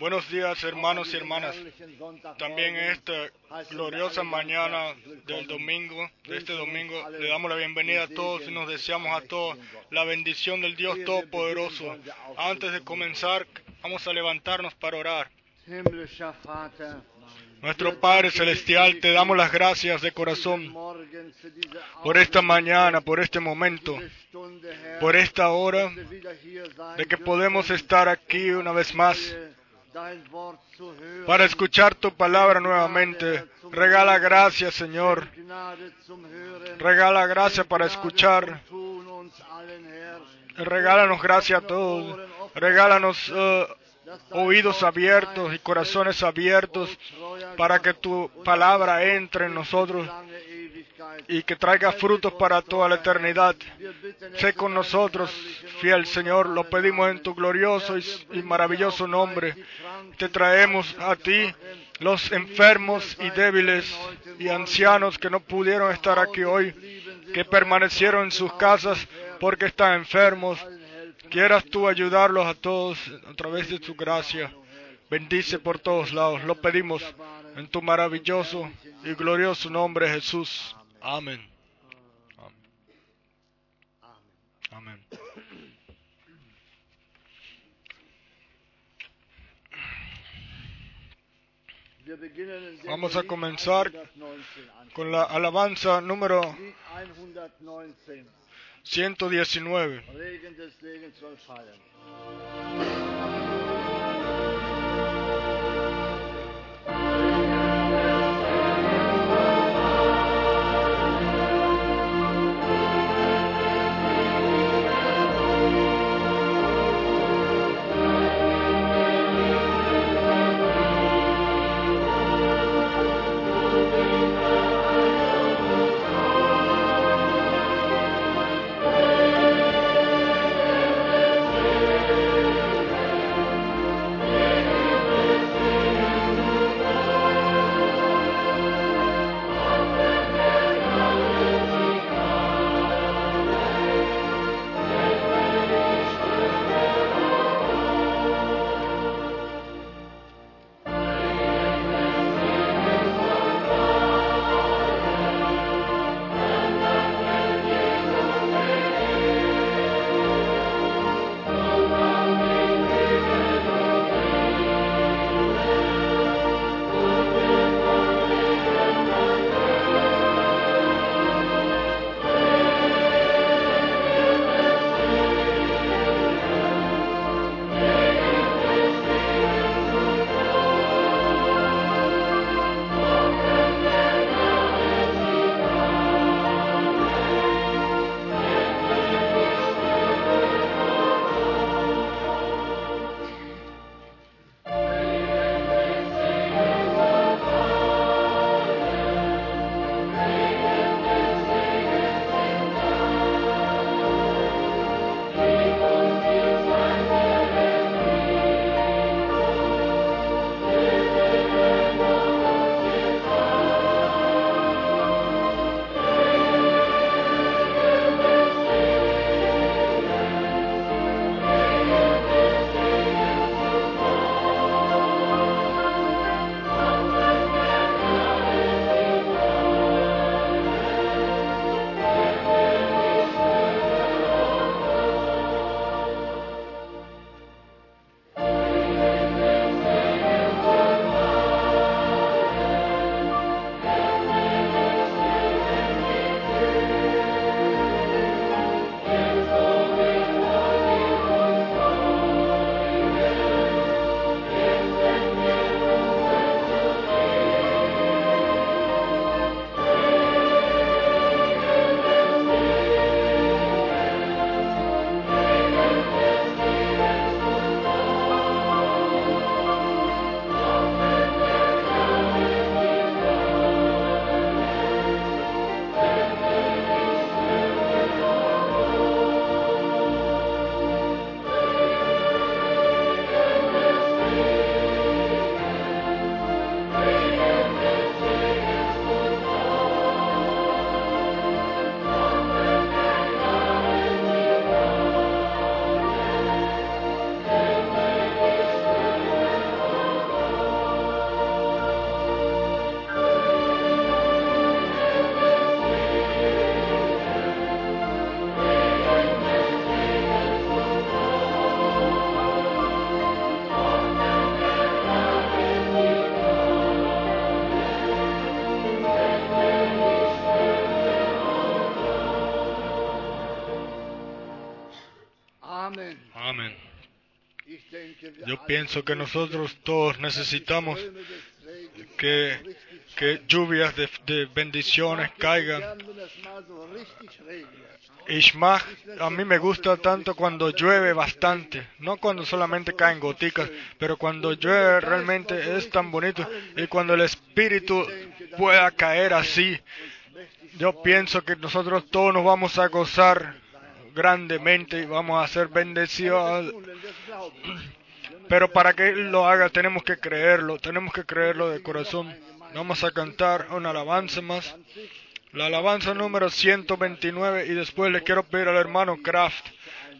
Buenos días hermanos y hermanas. También en esta gloriosa mañana del domingo, de este domingo, le damos la bienvenida a todos y nos deseamos a todos la bendición del Dios Todopoderoso. Antes de comenzar, vamos a levantarnos para orar. Nuestro Padre Celestial, te damos las gracias de corazón por esta mañana, por este momento, por esta hora, de que podemos estar aquí una vez más para escuchar tu palabra nuevamente. Regala gracias, Señor. Regala gracia para escuchar. Regálanos gracia a todos. Regálanos eh, oídos abiertos y corazones abiertos para que tu palabra entre en nosotros. Y que traiga frutos para toda la eternidad. Sé con nosotros, fiel Señor, lo pedimos en tu glorioso y maravilloso nombre. Te traemos a ti los enfermos y débiles y ancianos que no pudieron estar aquí hoy, que permanecieron en sus casas porque están enfermos. Quieras tú ayudarlos a todos a través de tu gracia. Bendice por todos lados. Lo pedimos en tu maravilloso y glorioso nombre, Jesús. Amén. Amén. Vamos a comenzar 119 an. con la alabanza número Lied 119. Pienso que nosotros todos necesitamos que, que lluvias de, de bendiciones caigan. mag, a mí me gusta tanto cuando llueve bastante, no cuando solamente caen goticas, pero cuando llueve realmente es tan bonito y cuando el Espíritu pueda caer así, yo pienso que nosotros todos nos vamos a gozar grandemente y vamos a ser bendecidos. Pero para que Él lo haga tenemos que creerlo, tenemos que creerlo de corazón. Vamos a cantar una alabanza más. La alabanza número 129 y después le quiero pedir al hermano Kraft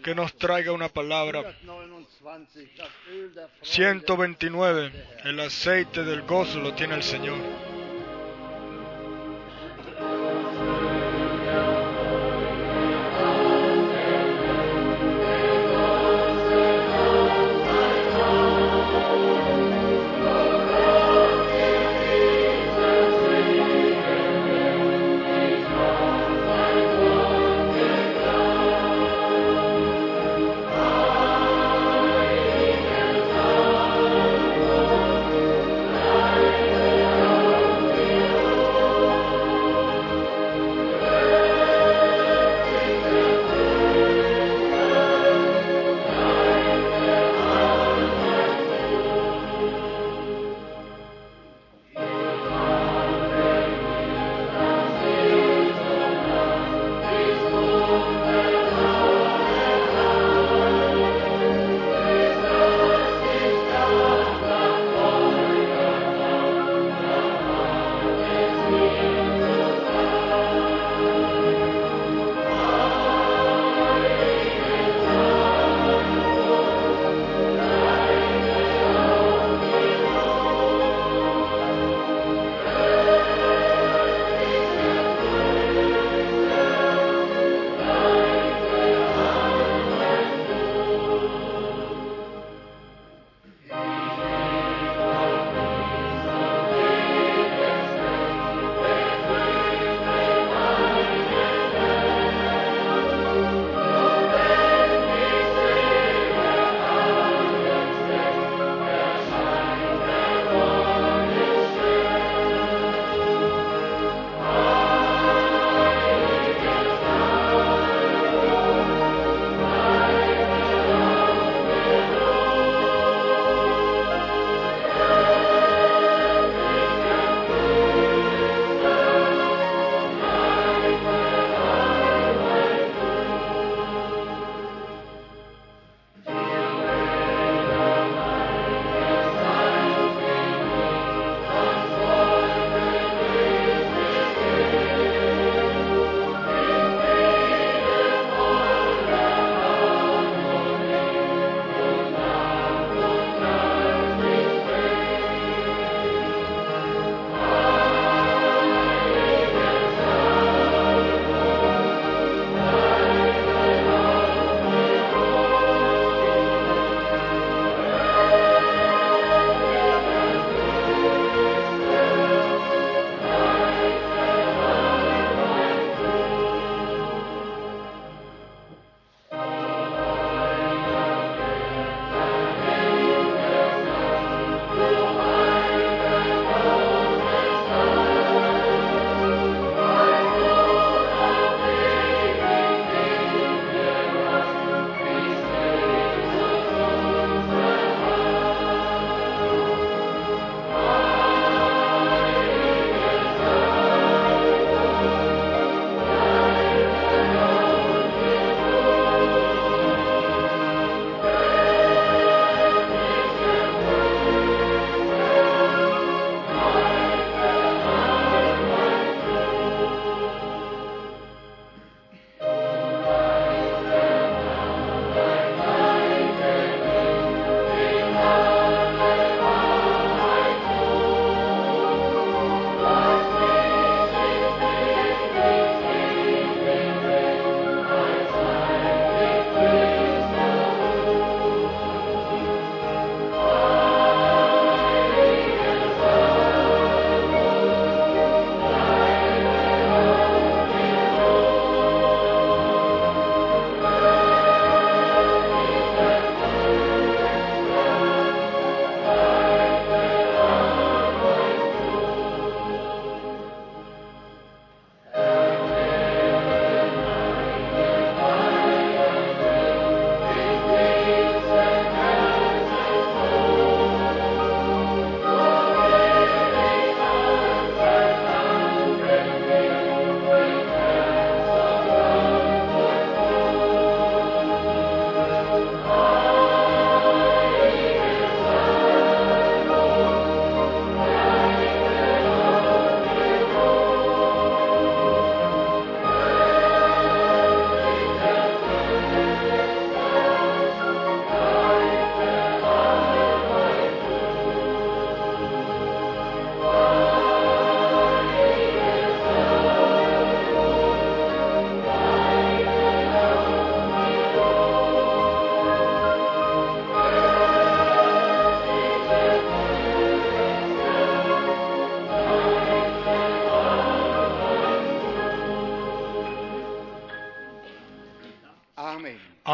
que nos traiga una palabra. 129, das Öl der Freude. 129. El aceite del gozo lo tiene el Señor.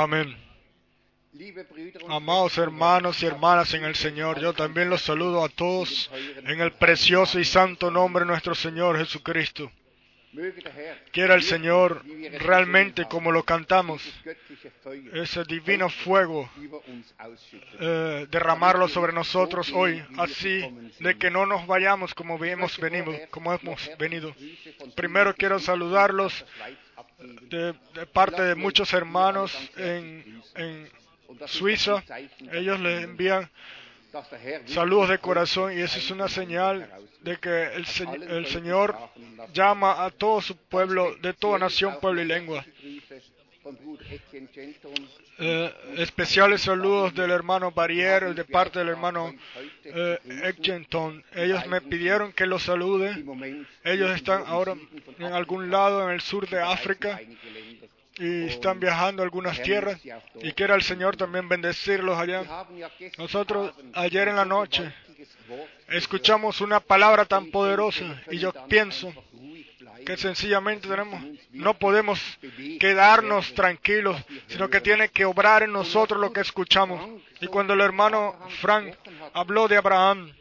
Amén. Amados hermanos y hermanas en el Señor, yo también los saludo a todos en el precioso y santo nombre de nuestro Señor Jesucristo. Quiera el Señor realmente, como lo cantamos, ese divino fuego eh, derramarlo sobre nosotros hoy, así de que no nos vayamos como hemos venido, como hemos venido. Primero quiero saludarlos de, parte de muchos hermanos en, en Suiza. Ellos les envían saludos de corazón y eso es una señal de que el, Se- el Señor llama a todo su pueblo, de toda nación, pueblo y lengua. Eh, especiales saludos del hermano Barrier, de parte del hermano eh. Ellos me pidieron que los salude. Ellos están ahora en algún lado en el sur de África y están viajando a algunas tierras y quiera el Señor también bendecirlos allá. Nosotros ayer en la noche escuchamos una palabra tan poderosa y yo pienso que sencillamente tenemos, no podemos quedarnos tranquilos, sino que tiene que obrar en nosotros lo que escuchamos. Y cuando el hermano Frank habló de Abraham,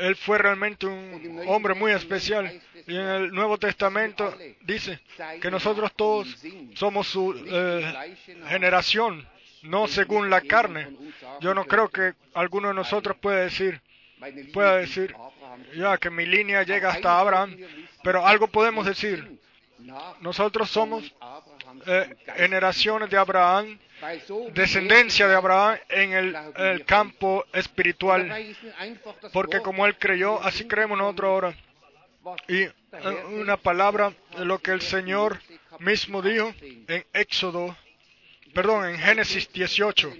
él fue realmente un hombre muy especial. Y en el Nuevo Testamento dice que nosotros todos somos su eh, generación, no según la carne. Yo no creo que alguno de nosotros pueda decir, pueda decir, ya que mi línea llega hasta Abraham, pero algo podemos decir. Nosotros somos eh, generaciones de Abraham, descendencia de Abraham en el, el campo espiritual, porque como él creyó, así creemos nosotros ahora. Y eh, una palabra de lo que el Señor mismo dijo en Éxodo, perdón, en Génesis 18.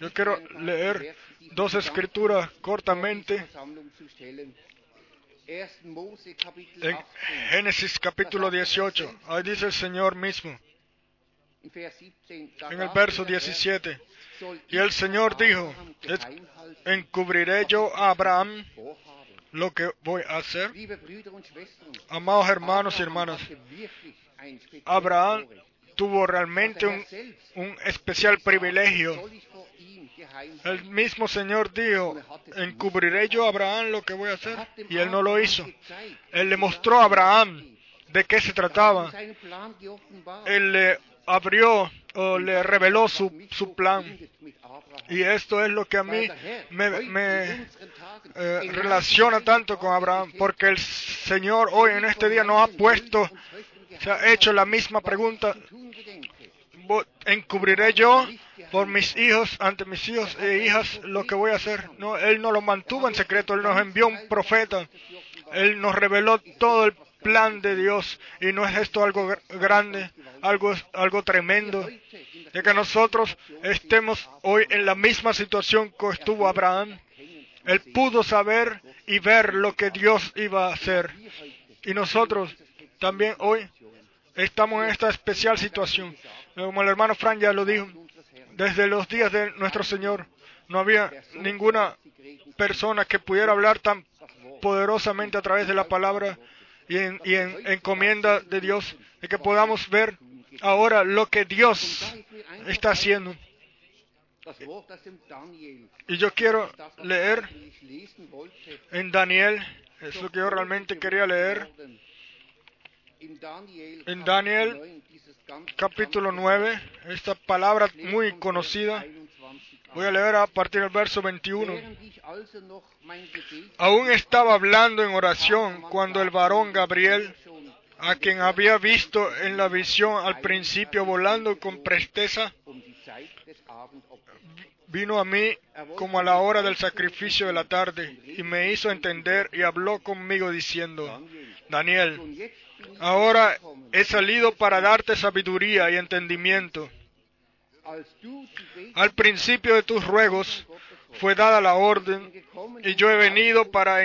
Yo quiero leer dos escrituras cortamente. En Génesis capítulo 18, ahí dice el Señor mismo, en el verso 17, y el Señor dijo, "Es- encubriré yo a Abraham lo que voy a hacer. Amados hermanos y hermanas, Abraham tuvo realmente un, un especial privilegio. El mismo Señor dijo, encubriré yo a Abraham lo que voy a hacer. Y él no lo hizo. Él le mostró a Abraham de qué se trataba. Él le abrió o le reveló su, su plan. Y esto es lo que a mí me, eh, relaciona tanto con Abraham, porque el Señor hoy en este día nos ha puesto, se ha hecho la misma pregunta, ¿encubriré yo por mis hijos, ante mis hijos e hijas, lo que voy a hacer? No, Él no lo mantuvo en secreto, Él nos envió un profeta, Él nos reveló todo el plan de Dios, y no es esto algo gr- grande, algo, algo tremendo, de que nosotros estemos hoy en la misma situación que estuvo Abraham. Él pudo saber y ver lo que Dios iba a hacer. Y nosotros también hoy estamos en esta especial situación. Como el hermano Fran ya lo dijo, desde los días de nuestro Señor no había ninguna persona que pudiera hablar tan poderosamente a través de la palabra y en, encomienda de Dios, de que podamos ver ahora lo que Dios está haciendo. Y yo quiero leer en Daniel, es lo que yo realmente quería leer, en Daniel capítulo 9, esta palabra muy conocida. Voy a leer a partir del verso 21. Aún estaba hablando en oración cuando el varón Gabriel, a quien había visto en la visión al principio volando con presteza, vino a mí como a la hora del sacrificio de la tarde y me hizo entender y habló conmigo diciendo, Daniel, ahora he salido para darte sabiduría y entendimiento. Al principio de tus ruegos fue dada la orden y yo he venido para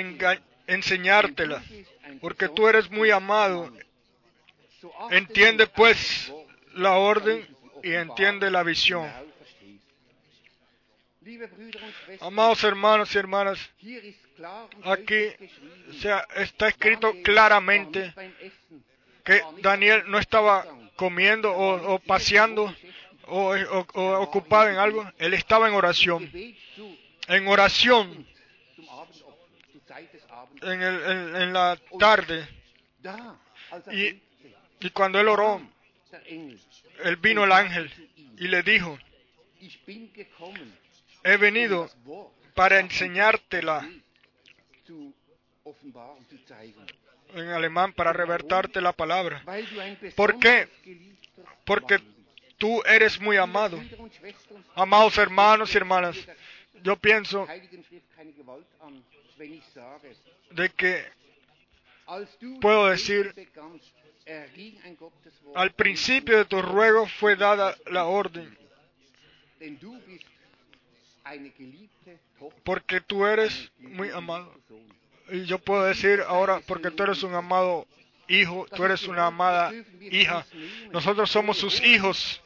enseñártela, porque tú eres muy amado. Entiende pues la orden y entiende la visión. Amados hermanos y hermanas, aquí está escrito claramente que Daniel no estaba comiendo o, paseando o, ocupado en algo, él estaba en oración. En oración, en, la tarde. Y, y cuando él oró, él vino el ángel y le dijo, he venido para enseñártela en alemán, para revertarte la palabra. ¿Por qué? Porque tú eres muy amado. Amados hermanos y hermanas, yo pienso de que Puedo decir, Gotteswort, al principio de tu ruego fue dada la orden, porque tú eres muy amado. Y yo puedo decir ahora, porque tú eres un amado hijo, tú eres una amada hija. Nosotros somos sus hijos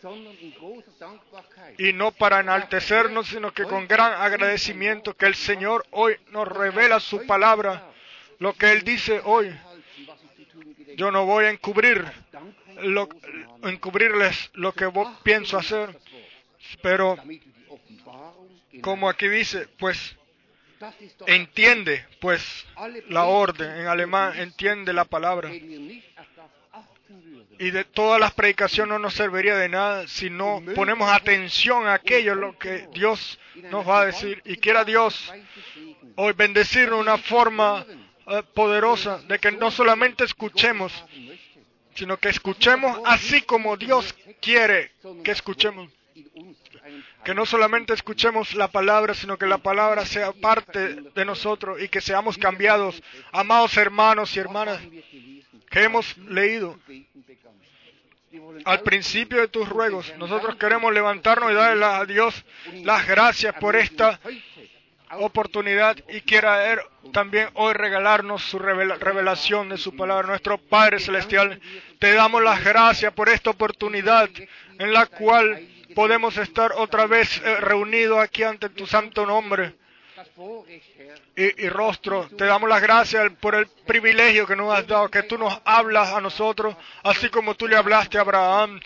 y no para enaltecernos, sino que con gran agradecimiento que el Señor hoy nos revela su palabra, lo que Él dice hoy. Yo no voy a encubrir, lo, encubrirles lo que pienso hacer, pero como aquí dice, pues entiende, pues la orden en alemán, entiende la palabra. Y de todas las predicaciones no nos serviría de nada si no ponemos atención a aquello lo que Dios nos va a decir. Y quiera Dios hoy bendecirnos de una forma eh, poderosa de que no solamente escuchemos, sino que escuchemos así como Dios quiere que escuchemos. Que no solamente escuchemos la palabra, sino que la palabra sea parte de nosotros y que seamos cambiados. Amados hermanos y hermanas, que hemos leído al principio de tus ruegos, nosotros queremos levantarnos y darle a Dios las gracias por esta oportunidad y quiera también hoy regalarnos su revela- revelación de su palabra. Nuestro Padre Celestial, te damos las gracias por esta oportunidad en la cual podemos estar otra vez eh, reunidos aquí ante tu santo nombre y, rostro. Te damos las gracias por el privilegio que nos has dado, que tú nos hablas a nosotros, así como tú le hablaste a Abraham.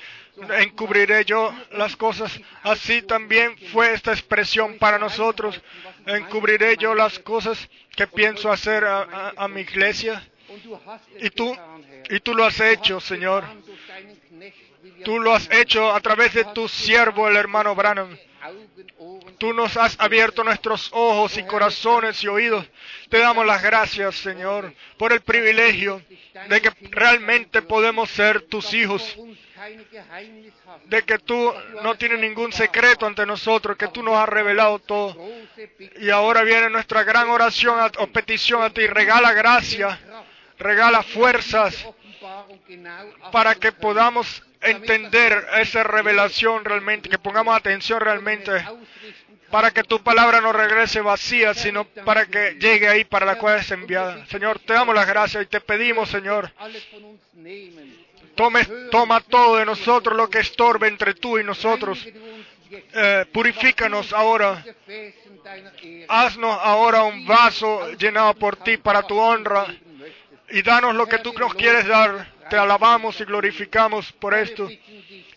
Encubriré yo las cosas. Así también fue esta expresión para nosotros. Encubriré yo las cosas que pienso hacer a, a- mi iglesia. Y tú, y tú lo has hecho, Señor. Tú lo has hecho a través de tu siervo, el hermano Branham. Tú nos has abierto nuestros ojos y corazones y oídos. Te damos las gracias, Señor, por el privilegio de que realmente podemos ser tus hijos, de que tú no tienes ningún secreto ante nosotros, que tú nos has revelado todo. Y ahora viene nuestra gran oración o petición a ti. Regala gracia, regala fuerzas para que podamos entender esa revelación realmente, que pongamos atención realmente. para que tu palabra no regrese vacía, sino para que llegue ahí para la cual es enviada. Señor, te damos las gracias y te pedimos, Señor, toma todo de nosotros lo que estorbe entre tú y nosotros. Eh, purifícanos ahora. Haznos ahora un vaso llenado por ti para tu honra y danos lo que tú nos quieres dar. Te alabamos y glorificamos por esto.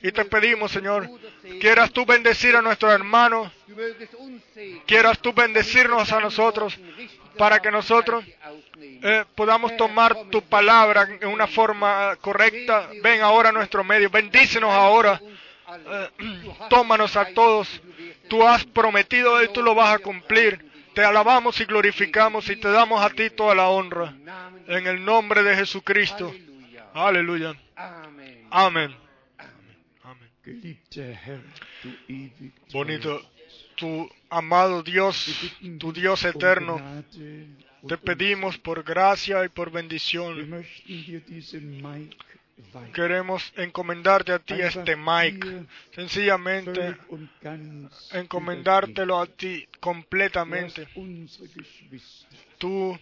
Y te pedimos, Señor, quieras tú bendecir a nuestros hermanos, quieras tú bendecirnos a nosotros para que nosotros eh, podamos tomar tu palabra en una forma correcta. Ven ahora a nuestro medio, bendícenos ahora, eh, tómanos a todos. Tú has prometido y tú lo vas a cumplir. Te alabamos y glorificamos y te damos a ti toda la honra. En el nombre de Jesucristo. Halleluja. Aleluya. Amen. Amén. Amén. Geliebter Herr, du ewig Bonito. Tu amado Dios, tu Dios eterno, te pedimos por gracia y por bendición. Queremos encomendarte a ti este Mike. Sencillamente encomendártelo a ti completamente. Tú,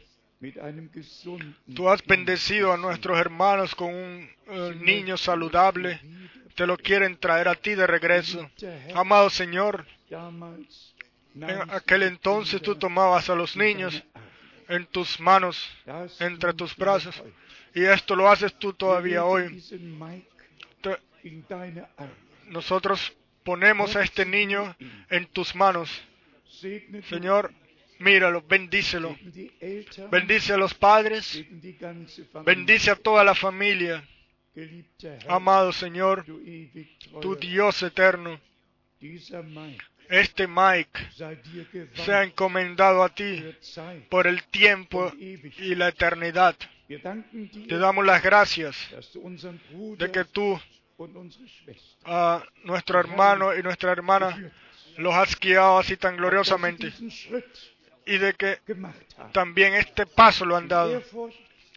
tú has bendecido a nuestros hermanos con un eh, niño saludable. Te lo quieren traer a ti de regreso. Amado Señor, en aquel entonces tú tomabas a los niños en tus manos, entre tus brazos. Y esto lo haces tú todavía hoy. diesen Mike Te- in deine Arme. Nosotros ponemos a este niño en tus manos. Señor, míralo, bendícelo. Bendice a los padres, bendice a toda la familia. Amado Señor, tu Dios eterno, este Mike sea geweiht encomendado a ti por el tiempo y la eternidad. Te damos las gracias de que tú a nuestro hermano y nuestra hermana los has guiado así tan gloriosamente y de que también este paso lo han dado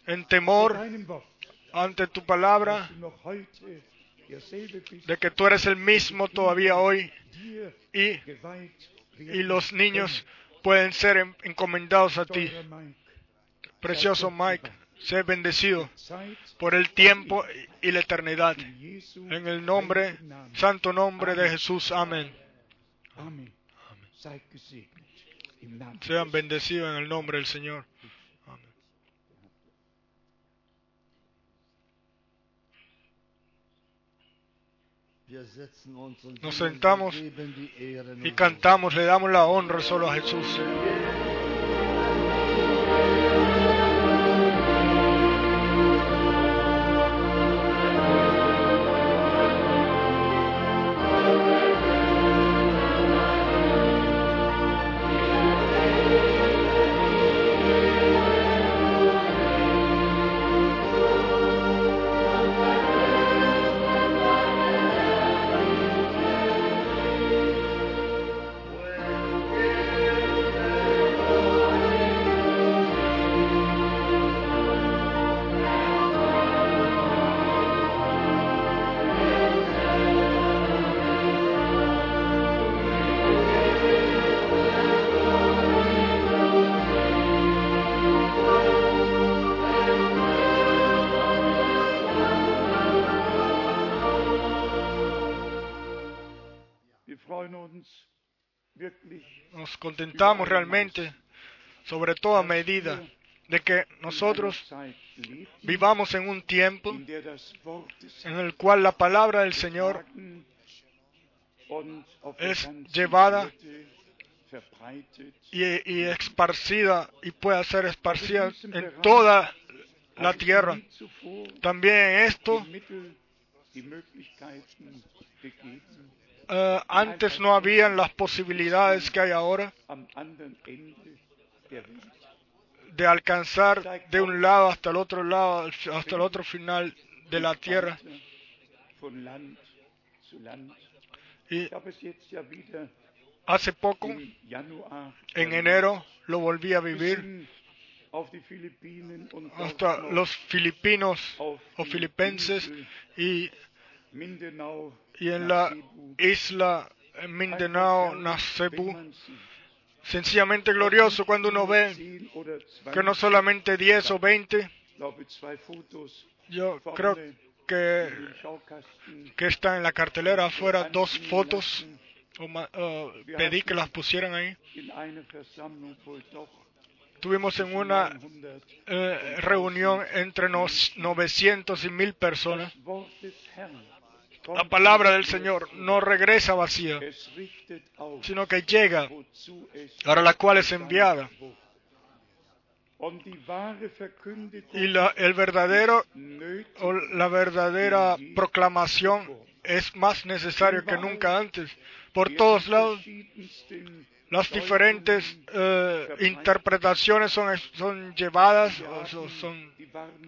en temor ante tu palabra, de que tú eres el mismo todavía hoy y, y los niños pueden ser en- encomendados a ti. Precioso Mike, sé bendecido por el tiempo y la eternidad. En el nombre, santo nombre de Jesús, amén. Amen. Sean bendecidos en el nombre del Señor. Und Nos sentamos Y cantamos, le damos la honra solo a Jesús. Contentamos realmente, sobre toda medida, de que nosotros vivamos en un tiempo en el cual la palabra del Señor es llevada y, y esparcida y pueda ser esparcida en toda la tierra. También esto, eh, antes no habían las posibilidades que hay ahora de alcanzar de un lado hasta el otro lado, hasta el otro final de la tierra. Y hace poco, en enero, lo volví a vivir. hasta los filipinos o filipenses y, y en la isla Wenn Nasebu. Sencillamente glorioso cuando uno ve 10 oder que no 20, solamente 10 o 20, glaube zwei Fotos yo creo que, que están en la cartelera afuera dos fotos, o eh, pedí que las pusieran ahí. Tuvimos en una 900 eh, reunión entre nos 900 y 1000 personas. La palabra del Señor no regresa vacía, sino que llega para la cual es enviada. Y la, el verdadero la verdadera proclamación es más necesario que nunca antes. Por todos lados, las diferentes eh, interpretaciones son, son llevadas son,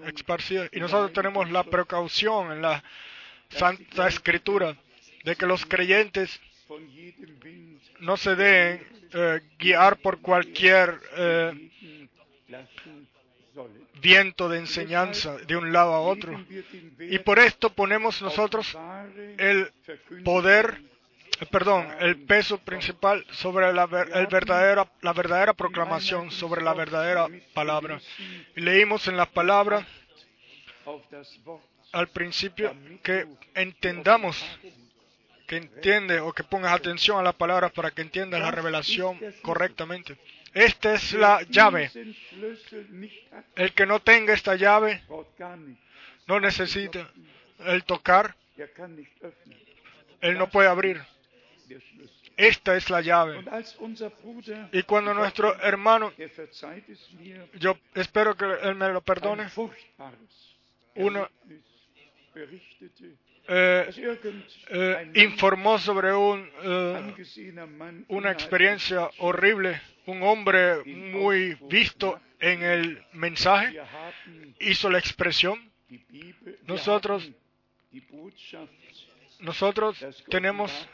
esparcidas. Y nosotros tenemos la precaución en la Santa Escritura de que los creyentes no se deben eh, guiar por cualquier eh, viento de enseñanza de un lado a otro. Den Y por esto ponemos nosotros el poder, eh, perdón, el peso principal sobre la, el verdadera, la verdadera proclamación, sobre la verdadera palabra. Leímos en la palabra al principio que entendamos que entiende o que pongas atención a las palabras para que entiendas la revelación correctamente. Esta es la llave. El que no tenga esta llave no necesita el tocar, él no puede abrir. Esta es la llave. Y cuando nuestro hermano, er yo espero que él me lo perdone, Una- eh, eh, informó sobre un, eh, una experiencia horrible. Un hombre muy visto en el mensaje hizo la expresión. Nosotros- Nosotros tenemos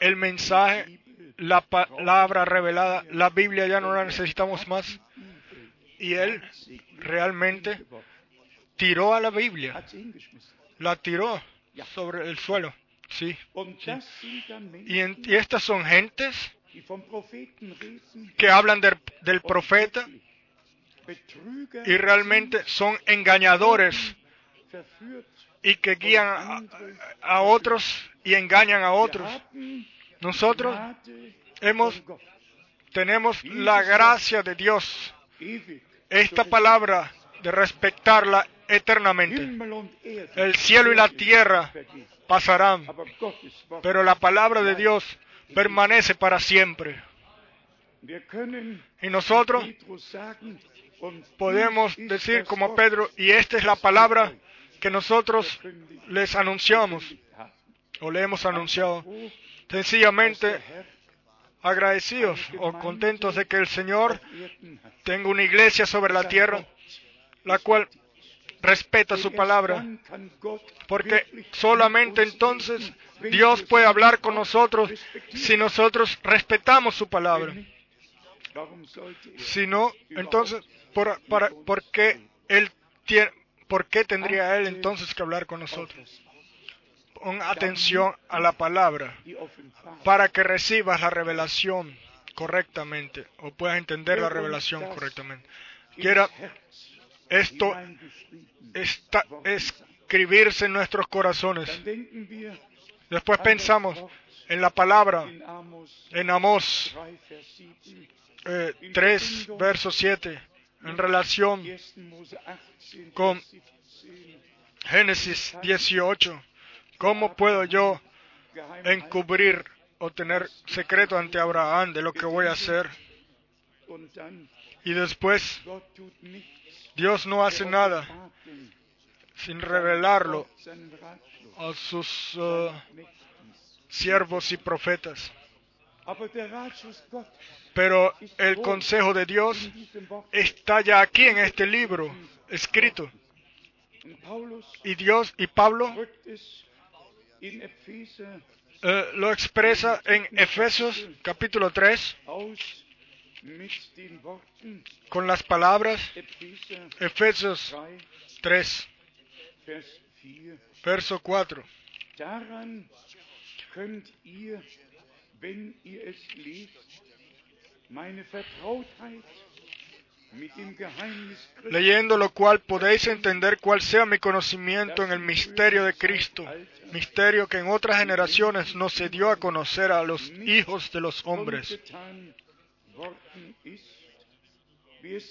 el mensaje, la palabra revelada. La Biblia ya no la necesitamos más. Y él realmente. Tiró a la Biblia, hingeschmissen. la tiró sobre el suelo. Sí. Y, en- y estas son gentes que hablan del, del profeta y realmente son engañadores y que guían a, a otros y engañan a otros. Nosotros hemos, tenemos la gracia de Dios, esta palabra de respetarla eternamente. El cielo y la tierra pasarán, pero la palabra de Dios permanece para siempre. Y nosotros podemos decir como Pedro, y esta es la palabra que nosotros les anunciamos o le hemos anunciado. Sencillamente agradecidos o contentos de que el Señor tenga una iglesia sobre la tierra, la cual respeta su palabra, porque solamente entonces Dios puede hablar con nosotros si nosotros respetamos su palabra. Si no, entonces, ¿por, para, ¿por, qué él ¿por qué tendría Él entonces que hablar con nosotros? Pon atención a la palabra para que recibas la revelación correctamente o puedas entender la revelación correctamente. Quiera esto está, escribirse en nuestros corazones. Después pensamos en la palabra en Amós 3, Vers 7, eh, 3, verso 7, en relación 1. Mose 18, Con- Vers 17, Génesis 18. ¿Cómo puedo yo encubrir o tener secreto ante Abraham de lo que voy a hacer? Y después Dios no hace nada sin revelarlo a sus Mächtigen. siervos y profetas. Pero el consejo de Dios está ya aquí en este libro escrito. Y Dios y Pablo eh, lo expresa en Efesios capítulo 3 con las palabras Efesios 3, 3, Vers 4. verso 4. Daran könnt ihr, wenn ihr es lest, meine Vertrautheit mit dem Geheimnis Christi Leyendo lo cual podéis entender cuál sea mi conocimiento en el misterio de Cristo, misterio que en otras generaciones no se dio a conocer a los hijos de los hombres,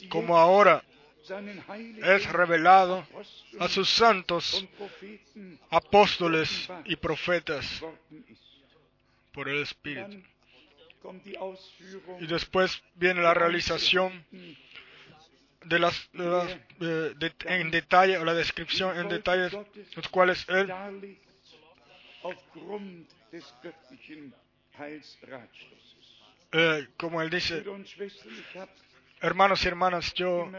como ahora es revelado a sus santos apóstoles y profetas por el Espíritu. Y después viene la realización de las, de las, de- en detalle o la descripción en detalles, los cuales él eh, como él dice, hermanos y hermanas, yo,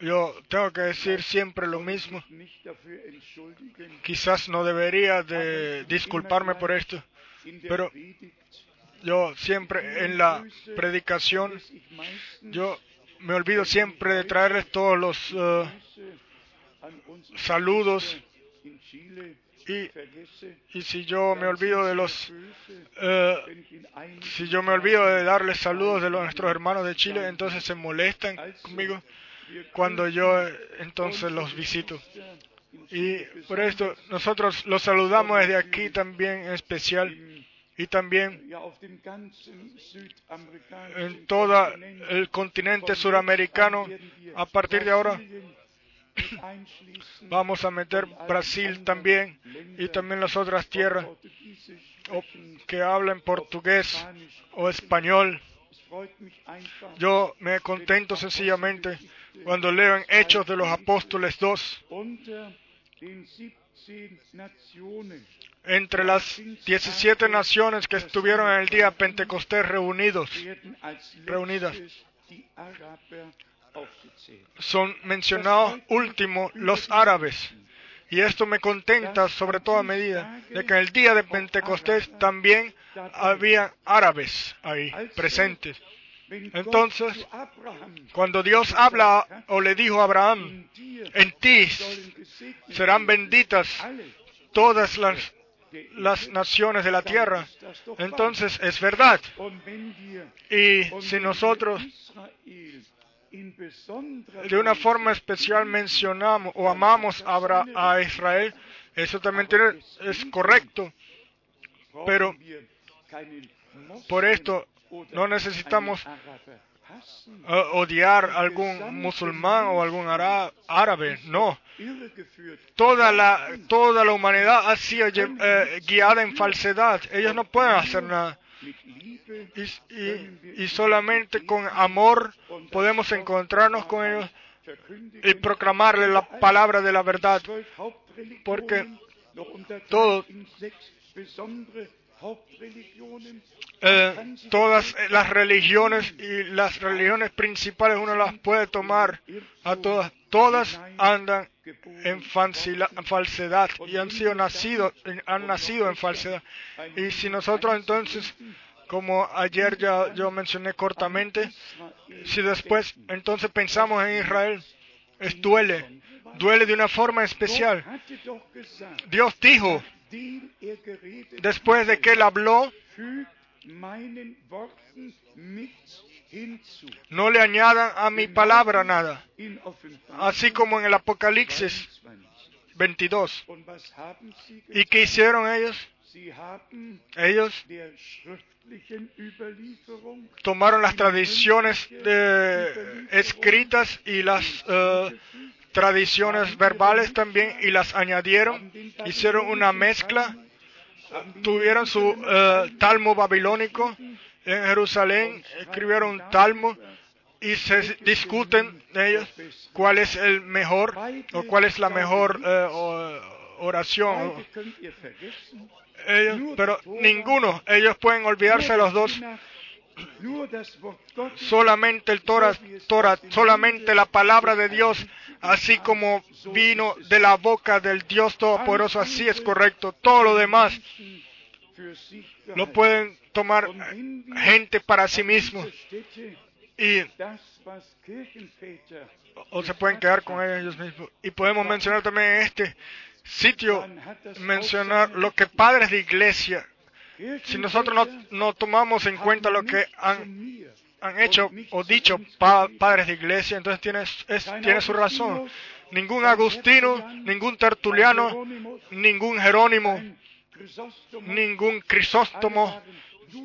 yo tengo que decir siempre lo mismo. Quizás no debería de disculparme por esto. Pero yo siempre en la predicación, yo me olvido siempre de traerles todos los unsere saludos y, y si yo me olvido de los eh, si yo me olvido de darles saludos de los- nuestros hermanos de Chile, entonces se molestan conmigo cuando yo eh, entonces los visito. Y por esto nosotros los saludamos desde aquí también en especial y también en todo el continente suramericano. A partir de ahora vamos a meter Brasil también y también las otras tierras que hablen portugués o español. Yo me contento sencillamente cuando leo en Hechos de los Apóstoles 2, unter den 17 Nationen entre las 17 naciones que estuvieron en el día Pentecostés reunidos, Reunidas. Son mencionados último los árabes. Y esto me contenta sobre toda medida de que en el día de Pentecostés también había árabes ahí presentes. Entonces, Cuando Dios habla o le dijo a Abraham, en ti serán benditas todas las, las naciones de la tierra, entonces es verdad. Y si nosotros de una forma especial mencionamos o amamos a, Israel, eso también tiene- es correcto. pero Por esto no necesitamos eh, odiar a algún musulmán o algún árabe, no. Toda la, toda la humanidad ha sido eh, guiada en falsedad. Ellos no pueden hacer nada. Y, solamente con amor podemos encontrarnos con ellos y proclamarle la palabra de la verdad. Porque todo-. Eh, todas las religiones y las religiones principales uno las puede tomar a todas. Todas andan en falsedad y han sido nacidos, han nacido en falsedad. Y si nosotros entonces, como ayer ya yo mencioné cortamente, si después entonces pensamos en Israel, es duele, duele de una forma especial. Dios dijo, después de que él habló, no le añadan a mi palabra nada. Así como en el Apocalipsis 22. 22. Und was haben sie ¿Y qué hicieron ellos? Ellos tomaron las tradiciones eh, escritas y las eh, tradiciones verbales también y las añadieron, hicieron una mezcla, tuvieron su eh, talmo babilónico en Jerusalén, escribieron talmo y se discuten ellos cuál es el mejor o cuál es la mejor eh, oración. Pero ninguno, ellos pueden olvidarse de los dos. Solamente el Torah, Torah, solamente la palabra de Dios, así como vino de la boca del Dios Todopoderoso, así es correcto. Todo lo demás behalten. pueden tomar gente para sí mismos y o se pueden quedar con ellos mismos. Y podemos mencionar también en este sitio, mencionar lo que padres de iglesia, si nosotros no, no tomamos en cuenta lo que han, han hecho o dicho pa- padres de iglesia, entonces tiene, su razón. Ningún agustino, ningún tertuliano, ningún Jerónimo, ningún Crisóstomo,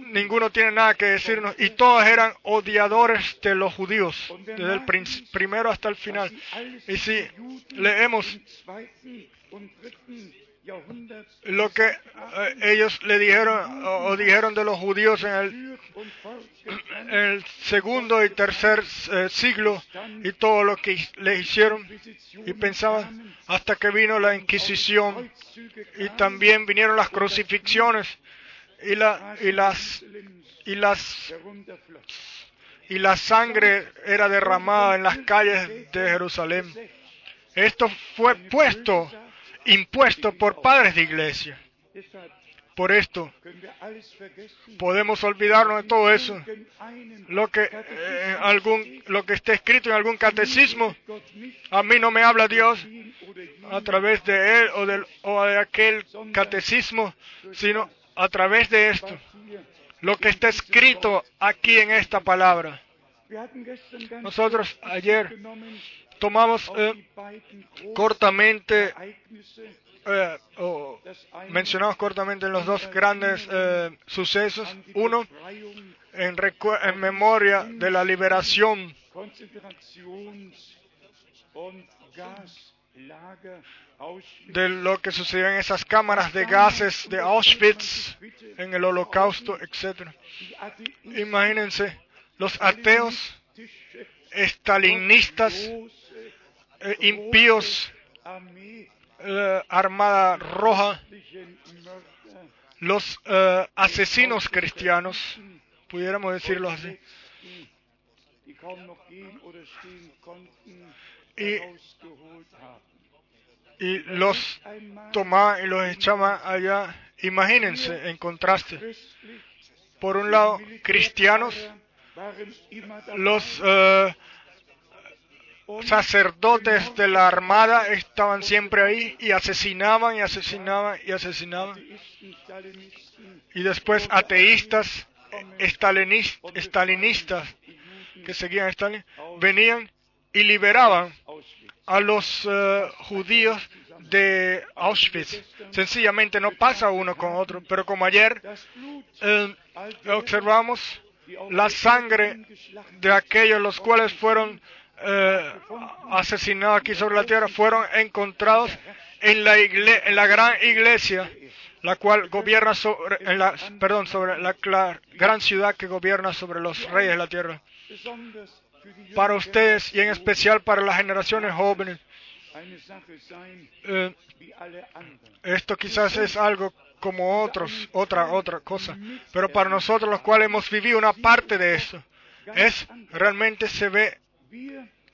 ninguno tiene nada que decirnos. Y todos eran odiadores de los judíos, desde el primero hasta el final. Y si leemos Lo que eh, ellos le dijeron o, dijeron de los judíos en el, segundo y tercer eh, siglo y todo lo que le hicieron y pensaban hasta que vino la Inquisición y también vinieron las crucifixiones y, la, y, las, y, las, y la sangre era derramada en las calles de Jerusalén. Esto fue puesto, impuesto por padres de iglesia. Por esto podemos olvidarnos de todo eso. Lo que, eh, algún, lo que escrito en algún catecismo, a mí no me habla Dios a través de él o, o de aquel catecismo, sino a través de esto. Lo que está escrito aquí en esta palabra. Nosotros ayer tomamos eh, cortamente, eh, o mencionamos cortamente los dos grandes eh, sucesos. Uno, en, en memoria de la liberación de lo que sucedió en esas cámaras de gases de Auschwitz, en el holocausto, etc. Imagínense, los ateos, estalinistas, eh, impíos, eh, Armada Roja, los eh, asesinos cristianos, pudiéramos decirlo así, Y- y los tomaban y los echaban allá. Imagínense, en contraste, por un lado, cristianos, los eh, sacerdotes de la armada estaban siempre ahí y asesinaban y asesinaban y asesinaban. Y después ateístas, estalinis- estalinistas que seguían a Stalin, venían y liberaban a los eh, judíos de Auschwitz. Sencillamente no pasa uno con otro, pero como ayer eh, observamos la sangre de aquellos los cuales fueron eh, asesinados aquí sobre la tierra, fueron encontrados en la, igle- en la gran iglesia, la cual gobierna sobre, en la, perdón, sobre la cla- gran ciudad que gobierna sobre los reyes de la tierra. Para ustedes y en especial para las generaciones jóvenes, eh, esto quizás es algo como otros, otra, otra cosa, pero para nosotros los cuales hemos vivido una parte de eso, es realmente se ve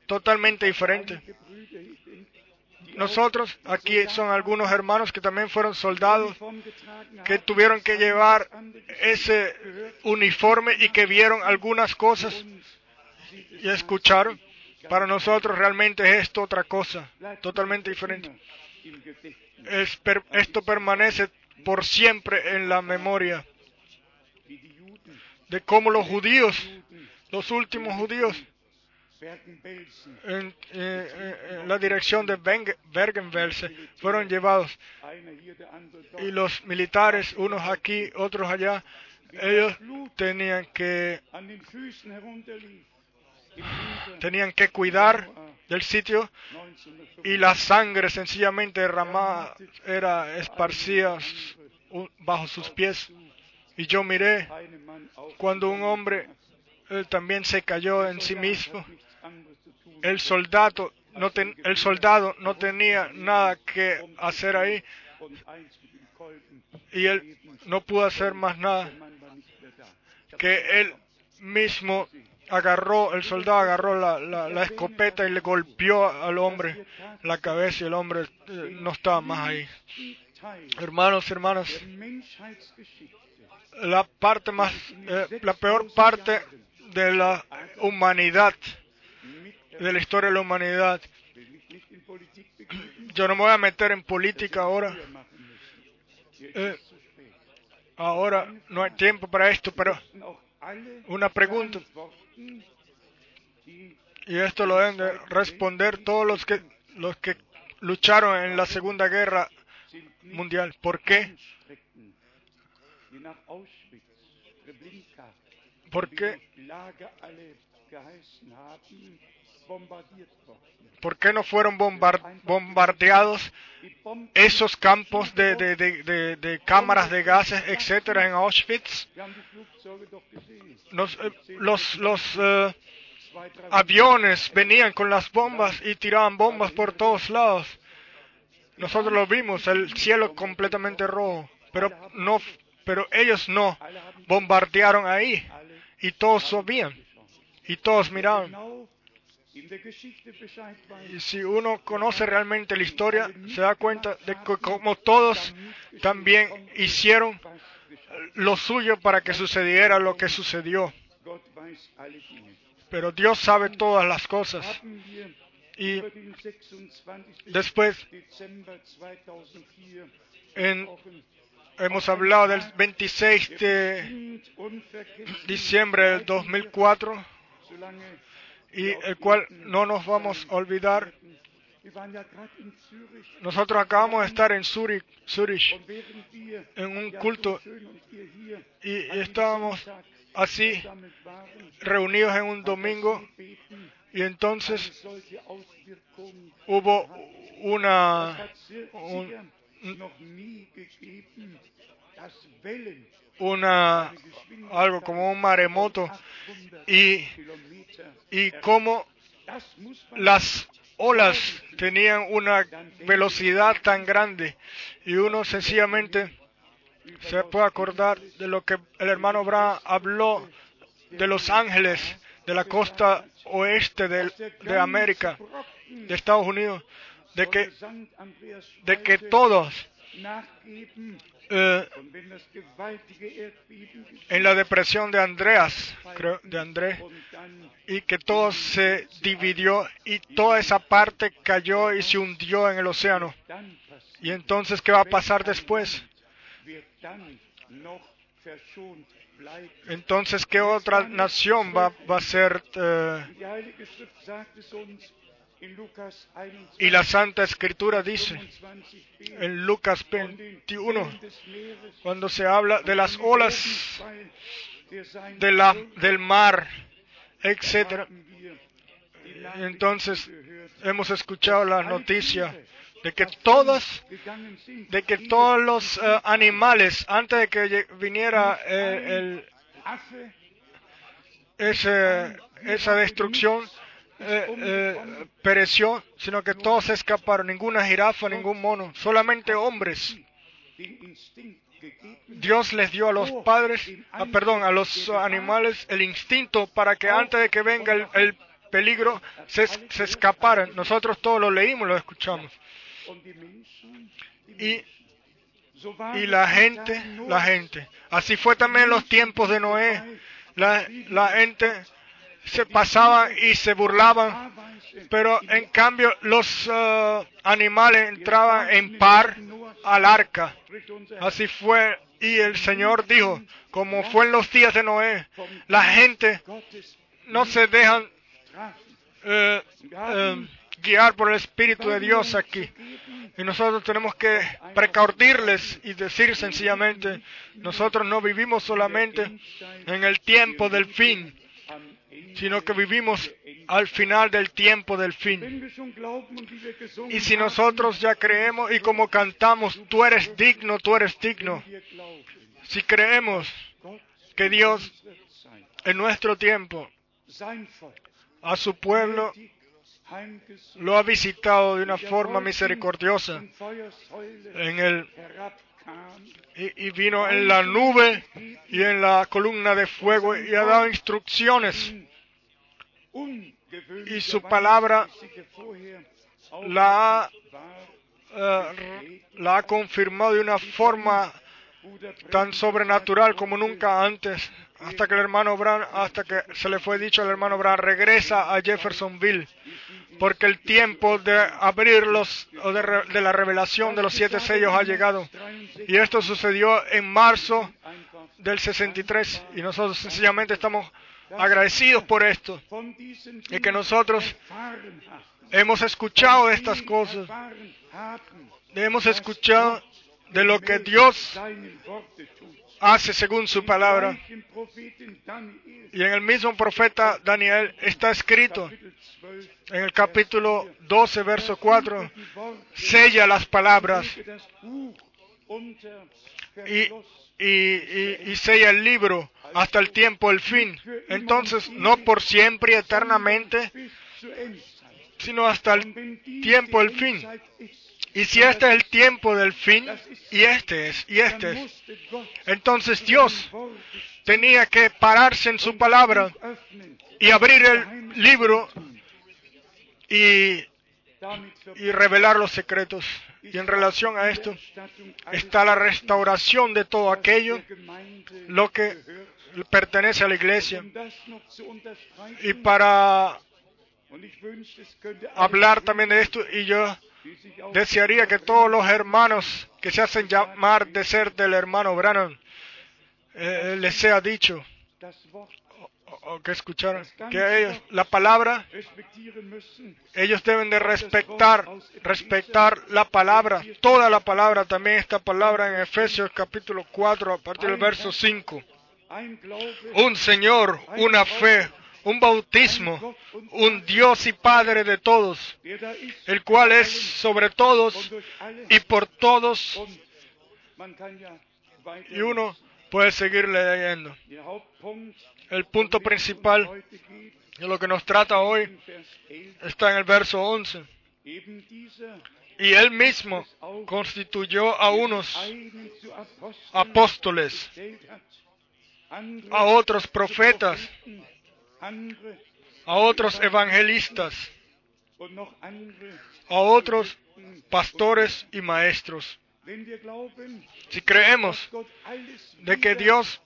totalmente diferente. Nosotros, aquí son algunos hermanos que también fueron soldados, que tuvieron que llevar ese uniforme y que vieron algunas cosas y escucharon. Para nosotros realmente es esto otra cosa, totalmente diferente. esto permanece por siempre en la memoria de cómo los judíos, los últimos judíos, en, eh, eh, en la dirección de Bergen-Belsen, fueron llevados y los militares, unos aquí, otros allá, ellos tenían que tenían que cuidar del sitio 1945 y la sangre sencillamente derramada era esparcida bajo sus pies. Y yo miré cuando un hombre también se cayó en sí mismo. El soldado no, ten- el soldado no tenía nada que hacer ahí y él no pudo hacer más nada que él mismo agarró, el soldado agarró la, escopeta y le golpeó al hombre la cabeza y el hombre eh, no estaba más ahí. Hermanos, hermanas, la parte más, eh, la peor parte de la humanidad, de la historia de la humanidad. Yo no me voy a meter en política ahora. Eh. Ahora no hay tiempo para esto, pero una pregunta, y esto lo deben de responder todos los que, los que lucharon en la Segunda Guerra Mundial. ¿Por qué? ¿Por qué? ¿Por qué no fueron bombar- bombardeados esos campos de, cámaras de gases, etcétera, en Auschwitz? eh, los, eh, aviones venían con las bombas y tiraban bombas por todos lados. Nosotros lo vimos, el cielo completamente rojo, pero ellos no bombardearon ahí y todos sabían y todos miraban. Si uno conoce realmente la historia, se da cuenta de que como todos también hicieron lo suyo para que sucediera lo que sucedió. Pero Dios sabe todas las cosas. Y über den 26. después Dezember 2004 en- hemos hablado del 26 de diciembre del 2004, solange y el cual no nos vamos a olvidar. Nosotros acabamos de estar en Zurich, Zurich en un culto y, estábamos así reunidos en un domingo y entonces hubo una, un- una, algo como un maremoto. Von 800 y, y las olas tenían una velocidad tan grande. Y uno sencillamente se puede acordar de lo que el hermano Brown habló de Los Ángeles, de la costa oeste del- de, América, de Estados Unidos, de que, de que todos eh, en la depresión de Andreas, creo, de Andrés, y que todo se dividió y toda esa parte cayó y se hundió en el océano. Y entonces, ¿qué va a pasar después? Entonces, ¿qué otra nación va, va a ser? eh, Die Heilige Schrift sagt es uns in Lukas 21, y la Santa Escritura dice 25b, en Lucas von den 21, Wellen des Meeres, cuando se habla de las olas de la, del mar, Nachricht Entonces, hemos escuchado la noticia de que todas, de que todos los eh, animales, antes de que viniera eh, el, ese, esa destrucción, eh, eh, pereció, sino que todos se escaparon, ninguna jirafa, ningún mono, solamente hombres. Dios les dio a los padres, ah, perdón, a los animales el instinto para que antes de que venga el, el peligro se, es- se escaparan. Nosotros todos lo leímos, lo escuchamos. Y, y la gente, la gente. Así fue también en los tiempos de Noé. La, la gente se pasaba y se burlaban, pero en cambio los ah, animales entraban en par al arca. Así fue, y el Señor dijo, como fue en los días de Noé, la gente no se dejan eh, eh, guiar por el Espíritu de Dios aquí. Y nosotros tenemos que precaudirles y decir sencillamente, nosotros no vivimos solamente en el tiempo del fin, sino que vivimos al final del tiempo del fin. Y si nosotros ya creemos y como cantamos, tú eres digno, tú eres digno, si creemos que Dios en nuestro tiempo a su pueblo lo ha visitado de una forma misericordiosa en el, y, vino en la nube y en la columna de fuego y ha dado instrucciones. Y su palabra la ha, eh, confirmado de una forma tan sobrenatural como nunca antes, hasta que el hermano Brown, hasta que se le fue dicho al hermano Brown, regresa a Jeffersonville, porque el tiempo de abrirlos o de, de la revelación de los siete sellos ha llegado. Y esto sucedió en marzo del 63 y nosotros sencillamente estamos agradecidos por esto y que nosotros hemos escuchado estas cosas, hemos escuchado de lo que Dios. Hace según su palabra. Y en el mismo profeta Daniel está escrito Kapitel 12, en el capítulo 12, verso 4, die Worte, sella las palabras y, y, y- y sella el libro hasta el tiempo del fin. Entonces, no por siempre y eternamente, sino hasta el tiempo del fin. Y si este es el tiempo del fin, y este es, y este es, entonces Dios tenía que pararse en su palabra y abrir el libro y, y revelar los secretos. Y en relación a esto está la restauración de todo aquello, lo que pertenece a la iglesia. Y para hablar también de esto, y yo desearía que todos los hermanos que se hacen llamar de ser del hermano Branham eh, les sea dicho, o- que escucharon, que ellos, la palabra, ellos deben de respetar, respetar la palabra, toda la palabra, también esta palabra en Efesios capítulo 4, a partir del verso 5. Ein Glaube, Un Señor, una fe, un bautismo, un Dios y Padre de todos, el cual es sobre todos y por todos, y uno puede seguir leyendo. El punto principal de lo que nos trata hoy in Vers 11, está en el verso 11. eben dieser Y él mismo constituyó a unos apóstoles, a otros profetas, a otros evangelistas, a otros pastores y maestros. Si creemos de que Dios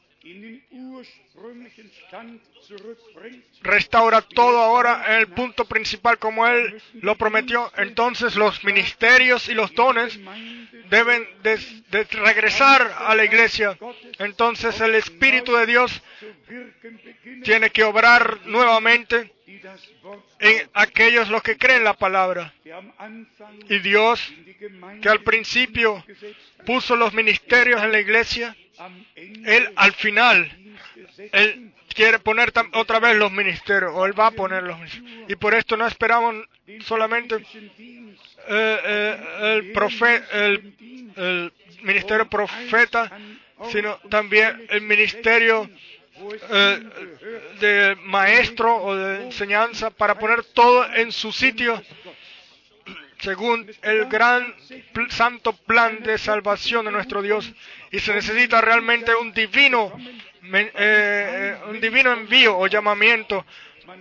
restaura todo ahora en el punto principal como Él lo prometió, entonces los ministerios y los dones deben de, de regresar a la iglesia. Entonces el Espíritu de Dios tiene que obrar nuevamente en aquellos los que creen la palabra. Y Dios, que al principio puso los ministerios en la iglesia, Él al final, Él quiere poner otra vez los ministerios, o Él va a poner los ministerios. Y por esto no esperamos solamente eh, eh, el, ministerio profeta, sino también el ministerio eh, de maestro o de enseñanza para poner todo en su sitio según el gran santo plan de salvación de nuestro Dios y se necesita realmente un divino men- eh, un divino envío o llamamiento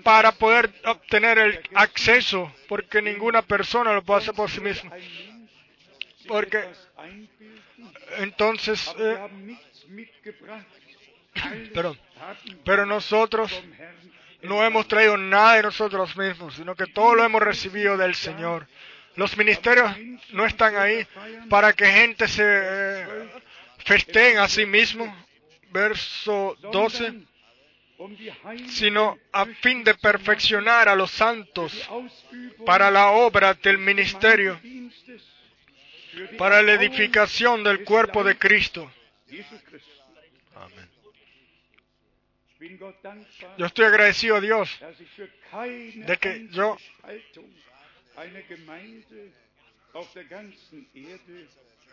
para poder obtener el acceso porque ninguna persona lo puede hacer por sí misma Porque- entonces eh, haben pero nosotros no hemos traído nada de nosotros mismos, sino que todo lo hemos recibido del Señor. Los ministerios no están ahí para que gente se eh, festeen a sí mismo, verso 12, sondern um die Heiligen sino a fin de perfeccionar a los santos para la obra del ministerio, para la edificación del cuerpo de Cristo. Dankbar, Yo estoy agradecido a Dios de que yo-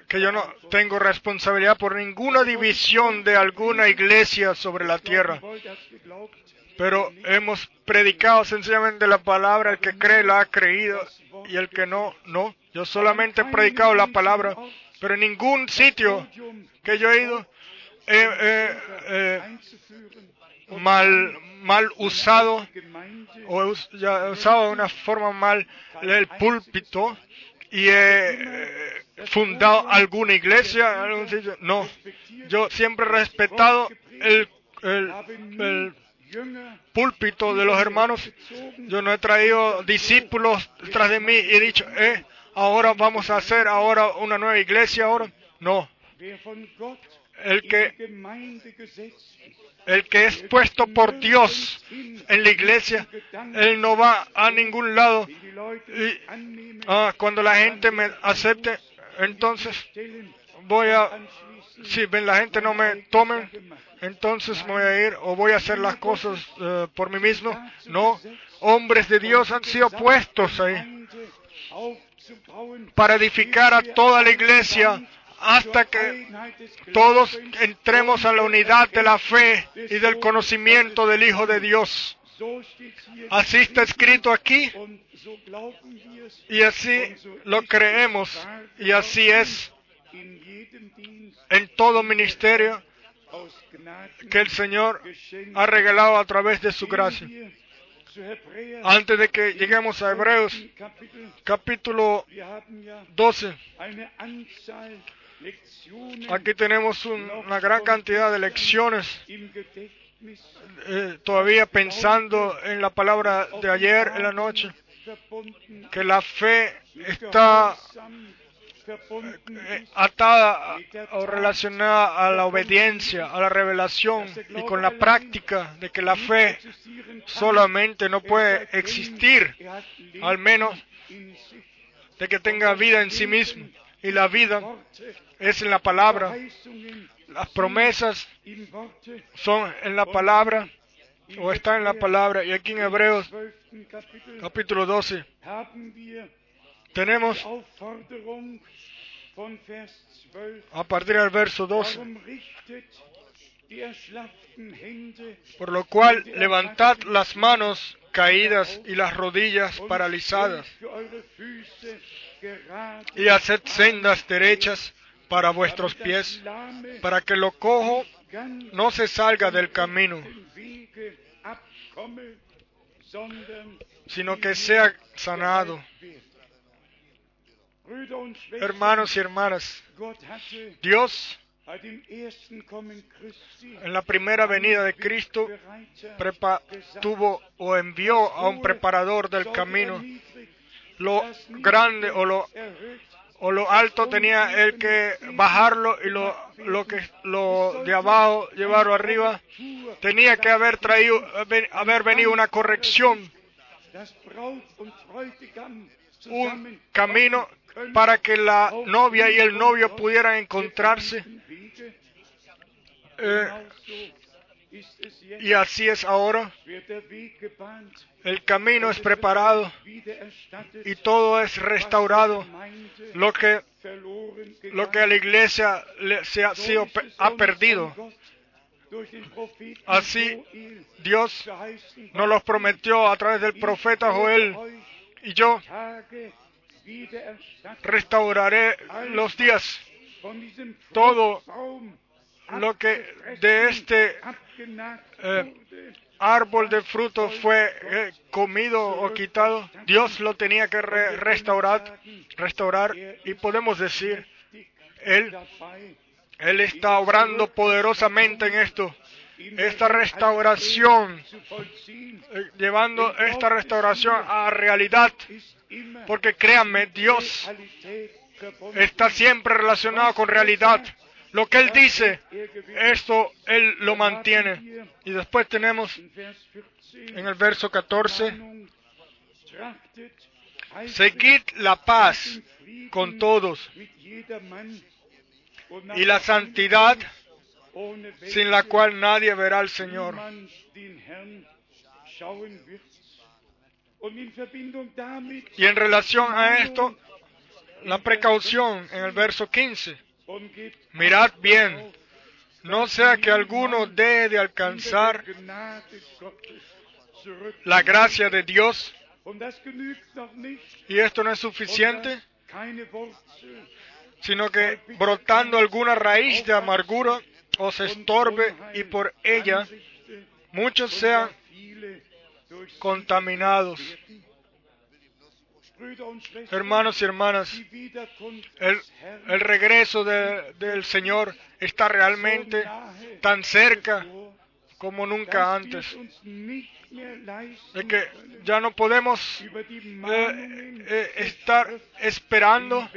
Que yo no tengo responsabilidad por ninguna división de alguna iglesia sobre la tierra. Pero hemos predicado sencillamente la palabra, el que cree la ha creído y el que no, no. Yo solamente he predicado la palabra, pero en ningún sitio que yo he ido he he- he einzuführen, mal, mal usado o usado de una forma mal el púlpito y he eh, fundado alguna iglesia. No, yo siempre he respetado el, el, el púlpito de los hermanos. Yo no he traído discípulos tras de mí y he dicho, eh, ahora vamos a hacer ahora una nueva iglesia ahora. No, el que, el que es puesto por Dios en la iglesia, él no va a ningún lado. Y ah, cuando la gente me acepte, entonces voy a, si ven la gente no me tomen, entonces voy a ir o voy a hacer las cosas eh, por mí mismo. No, hombres de Dios han sido puestos ahí. Para edificar a toda la iglesia hasta que todos entremos a la unidad de la fe y del conocimiento del Hijo de Dios. Así está escrito aquí y así lo creemos y así es en todo ministerio que el Señor ha regalado a través de su gracia. Antes de que lleguemos a Hebreos capítulo wir haben ja 12, eine Anzahl Lektionen aquí tenemos un- una gran cantidad de lecciones eh, todavía pensando en la palabra de ayer en la noche, que la fe está eh, atada o relacionada a la obediencia, a la revelación y con la práctica de que la fe solamente no puede existir, al menos de que tenga vida en sí mismo. Y la vida es en la palabra. Las promesas son en la palabra o están en la palabra. Y aquí en Hebreos 12. Kapitel capítulo 12 haben wir tenemos Aufforderung von Vers 12. a partir del verso 12, por lo cual levantad las manos caídas y las rodillas paralizadas y haced sendas derechas para vuestros pies, para que lo cojo no se salga del camino, sino que sea sanado. Hermanos y hermanas, Dios en la primera venida de Cristo prepa- tuvo o envió a un preparador del camino. Lo grande o lo, erhöht, o lo alto tenía él que bajarlo y lo, lo que lo de abajo llevarlo arriba. Tenía que haber traído haber venido una corrección, un camino para que la novia y el novio pudieran encontrarse. Eh, y así es ahora. El camino es preparado y todo es restaurado. Lo que lo que la iglesia le- se ha, ha perdido. Así Dios nos los prometió a través del profeta Joel y yo restauraré los días. todo lo que de este eh, árbol de fruto fue eh, comido o quitado. Dios lo tenía que re- restaurar, restaurar y podemos decir, Él, Él está obrando poderosamente en esto. Esta restauración, eh, llevando esta restauración a realidad, porque créanme, Dios está siempre relacionado con realidad. Lo que Él dice, esto Él lo mantiene. Y después tenemos In Vers 14 en el verso 14, Warnung, trachtet, seguid la paz con todos y la santidad sin la cual nadie verá al Señor. Y en relación a esto, la precaución en el verso 15. Mirad bien, no sea que alguno deje de alcanzar la gracia de Dios y esto no es suficiente, sino que brotando alguna raíz de amargura os estorbe y por ella muchos sean contaminados. Hermanos y hermanas, el, regreso de- del Señor está realmente tan cerca como nunca antes, de que ya no podemos eh, eh, estar esperando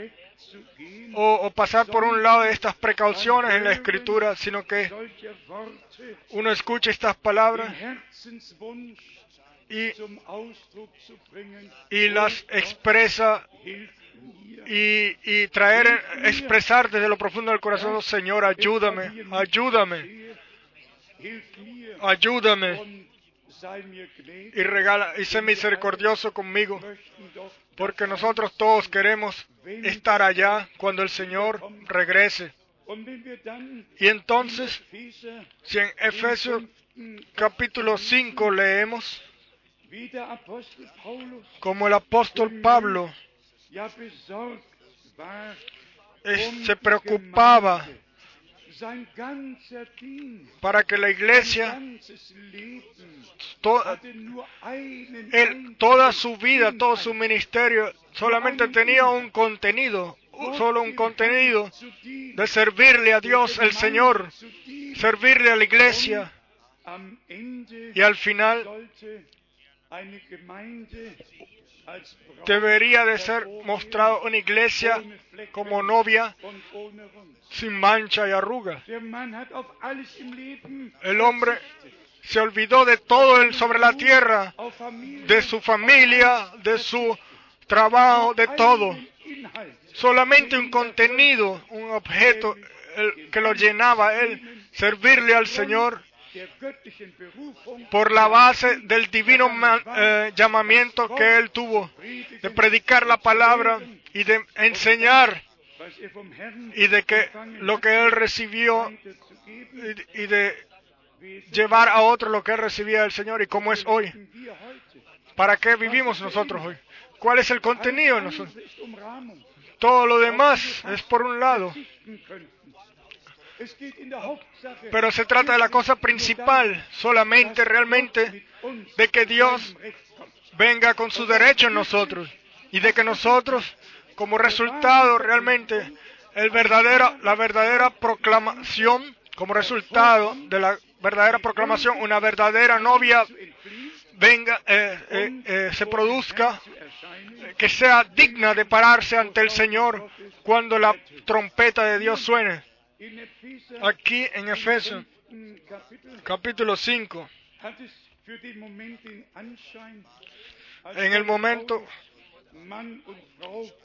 o, o pasar por un lado de estas precauciones en la escritura, sino que uno escuche estas palabras y, las expresa y, y traer, expresar desde lo profundo del corazón, "Oh, Señor, ayúdame, ayúdame, ayúdame. y regala y sé misericordioso conmigo, porque nosotros todos queremos estar allá cuando el Señor regrese. Y entonces, si en Efesios capítulo 5 leemos, como el apóstol Pablo se preocupaba para que la iglesia, toda su vida, todo su ministerio, solamente tenía un contenido, solo un contenido de servirle a Dios el Señor, servirle a la iglesia. Y al final debería de ser mostrado una iglesia como novia sin mancha y arruga. El hombre se olvidó de todo el sobre la tierra, de su familia, de su trabajo, de todo. Solamente un contenido, un objeto que lo llenaba él, servirle al Señor por la base del divino eh, llamamiento que él tuvo de predicar la palabra y de enseñar y de que lo que él recibió y, de llevar a otro lo que él recibía del Señor y cómo es hoy. ¿Para qué vivimos nosotros hoy? ¿Cuál es el contenido de nosotros? Todo lo demás es por un lado, pero se trata de la cosa principal, solamente realmente de que Dios venga con su derecho en nosotros y de que nosotros, como resultado realmente, el verdadera, la verdadera proclamación, como resultado de la verdadera proclamación, una verdadera novia venga, eh, eh, eh, se produzca, que sea digna de pararse ante el Señor cuando la trompeta de Dios suene. Aquí en Efesios capítulo 5, hat es für den Moment den Anschein, als en el momento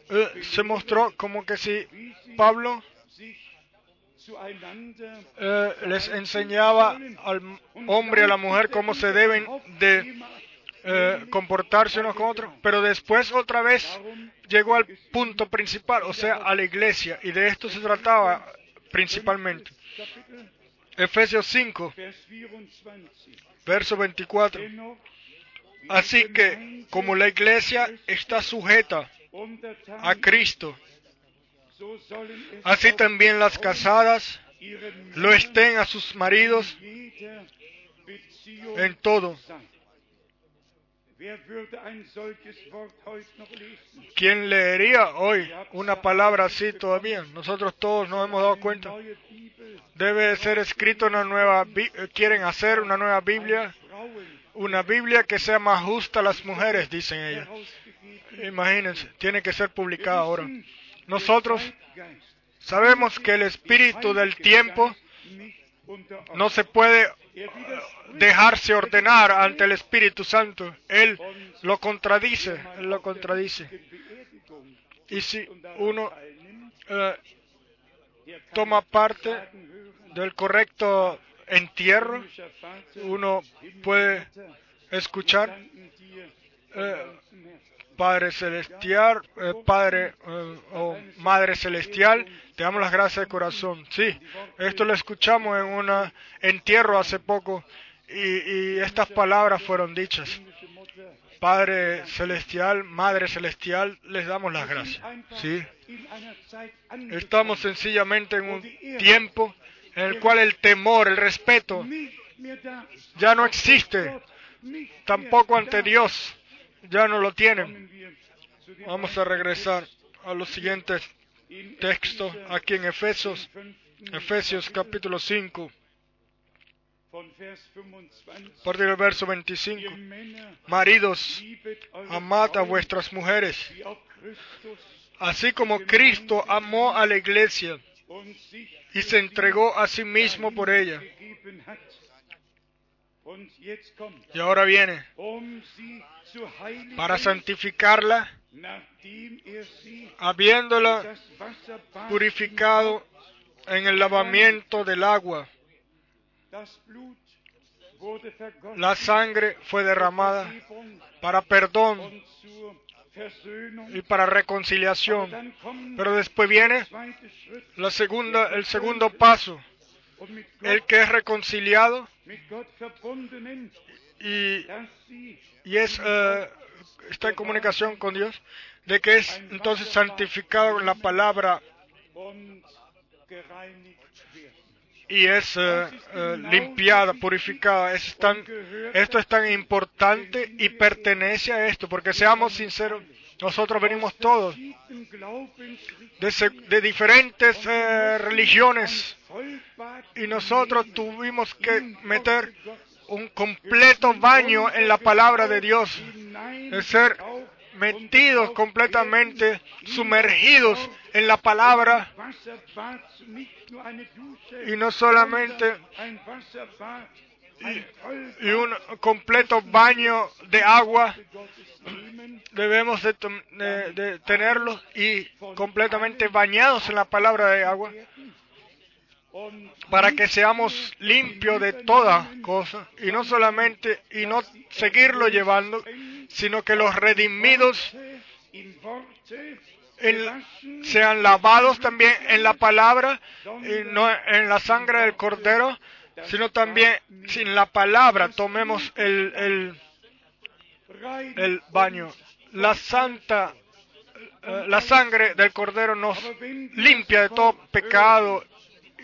eh, se mostró como que si Pablo eh, les enseñaba al hombre y a la mujer cómo se deben de eh, comportarse unos con otros, pero después otra vez llegó al punto principal, o sea, a la iglesia, y de esto se trataba principalmente. Efesios 5, Vers 24. verso 24. Dennoch, wie Así que, como la iglesia está sujeta a Cristo, así también las casadas lo estén a sus maridos en todo. ¿Quién leería hoy una palabra así todavía? Nosotros todos nos hemos dado cuenta. Debe ser escrito una nueva, quieren hacer una nueva Biblia, una Biblia que sea más justa a las mujeres, dicen herausgegeben. Imagínense, tiene que ser publicada ahora. Nosotros sabemos que el espíritu del tiempo. No se puede dejarse ordenar ante el Espíritu Santo. Él lo contradice, lo contradice. Y si uno eh, toma parte del correcto entierro, uno puede escuchar eh. Padre Celestial, eh, Padre eh, o Madre Celestial, te damos las gracias de corazón. Sí, esto lo escuchamos en un entierro hace poco y, y estas palabras fueron dichas. Padre Celestial, Madre Celestial, les damos las gracias. Sí, estamos sencillamente en un tiempo en el cual el temor, el respeto, ya no existe, tampoco ante Dios, ya no lo tienen. Vamos a regresar a los siguientes textos aquí en Efesios, fünften Efesios capítulo 5, von Vers 25. a partir del verso 25. Ihr Männer, Maridos, amad a vuestras mujeres, así como Cristo amó a la iglesia y se entregó a sí mismo por ella. Y ahora viene. Um para santificarla, er habiéndola purificado en el lavamiento del agua. La sangre fue derramada para perdón y para reconciliación. Pero después viene la segunda, el segundo paso, el que es reconciliado y, y es, eh, está en comunicación con Dios, de que es entonces santificado en la palabra y es eh, eh, limpiada, purificada. Es tan, esto es tan importante y pertenece a esto, porque seamos sinceros, nosotros venimos todos de, de diferentes religiones y nosotros tuvimos que meter un completo baño en la palabra de Dios, de ser metidos completamente, sumergidos en la palabra. Y no solamente y un completo baño de agua. Debemos de, de- tenerlos y completamente bañados en la palabra de agua para que seamos limpios de toda cosa y no solamente y no seguirlo llevando sino que los redimidos sean lavados también en la palabra y no en la sangre del cordero sino también sin la palabra tomemos el, el, el baño. La santa eh, la sangre del cordero nos limpia de todo pecado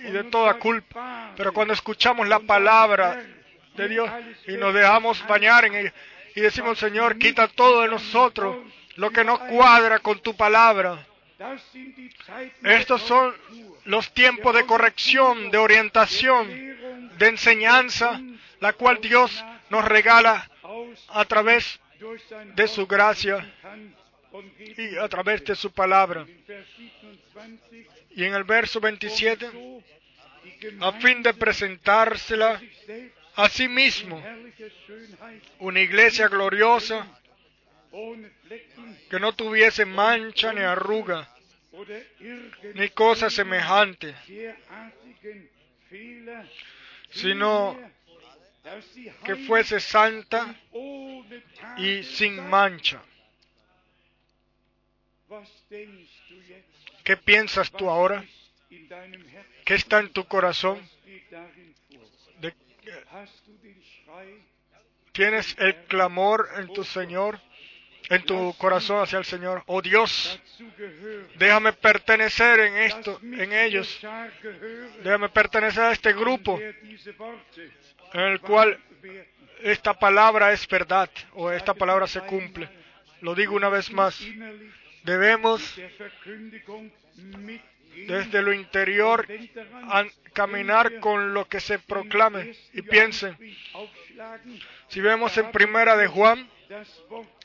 y de toda culpa. Pero cuando escuchamos la palabra de Dios y nos dejamos bañar en ella y decimos Señor quita todo de nosotros lo que no cuadra con tu palabra estos son los tiempos de corrección de orientación de enseñanza la cual Dios nos regala a través de su gracia y a través de su palabra. In Vers 27 y en el verso 27 so die a fin de presentársela a sí mismo una iglesia gloriosa que no tuviese mancha ni arruga ni cosa semejante sino que fuese santa y sin mancha ¿qué piensas tú ahora? ¿qué está en tu corazón? ¿Tienes el clamor en tu Señor? En tu corazón hacia el Señor. Oh Dios, déjame pertenecer en esto, en ellos. Déjame pertenecer a este grupo en el cual esta palabra es verdad o esta palabra se cumple. Lo digo una vez más. Debemos desde lo interior caminar con lo que se proclame y piensen. Si vemos en primera de Juan,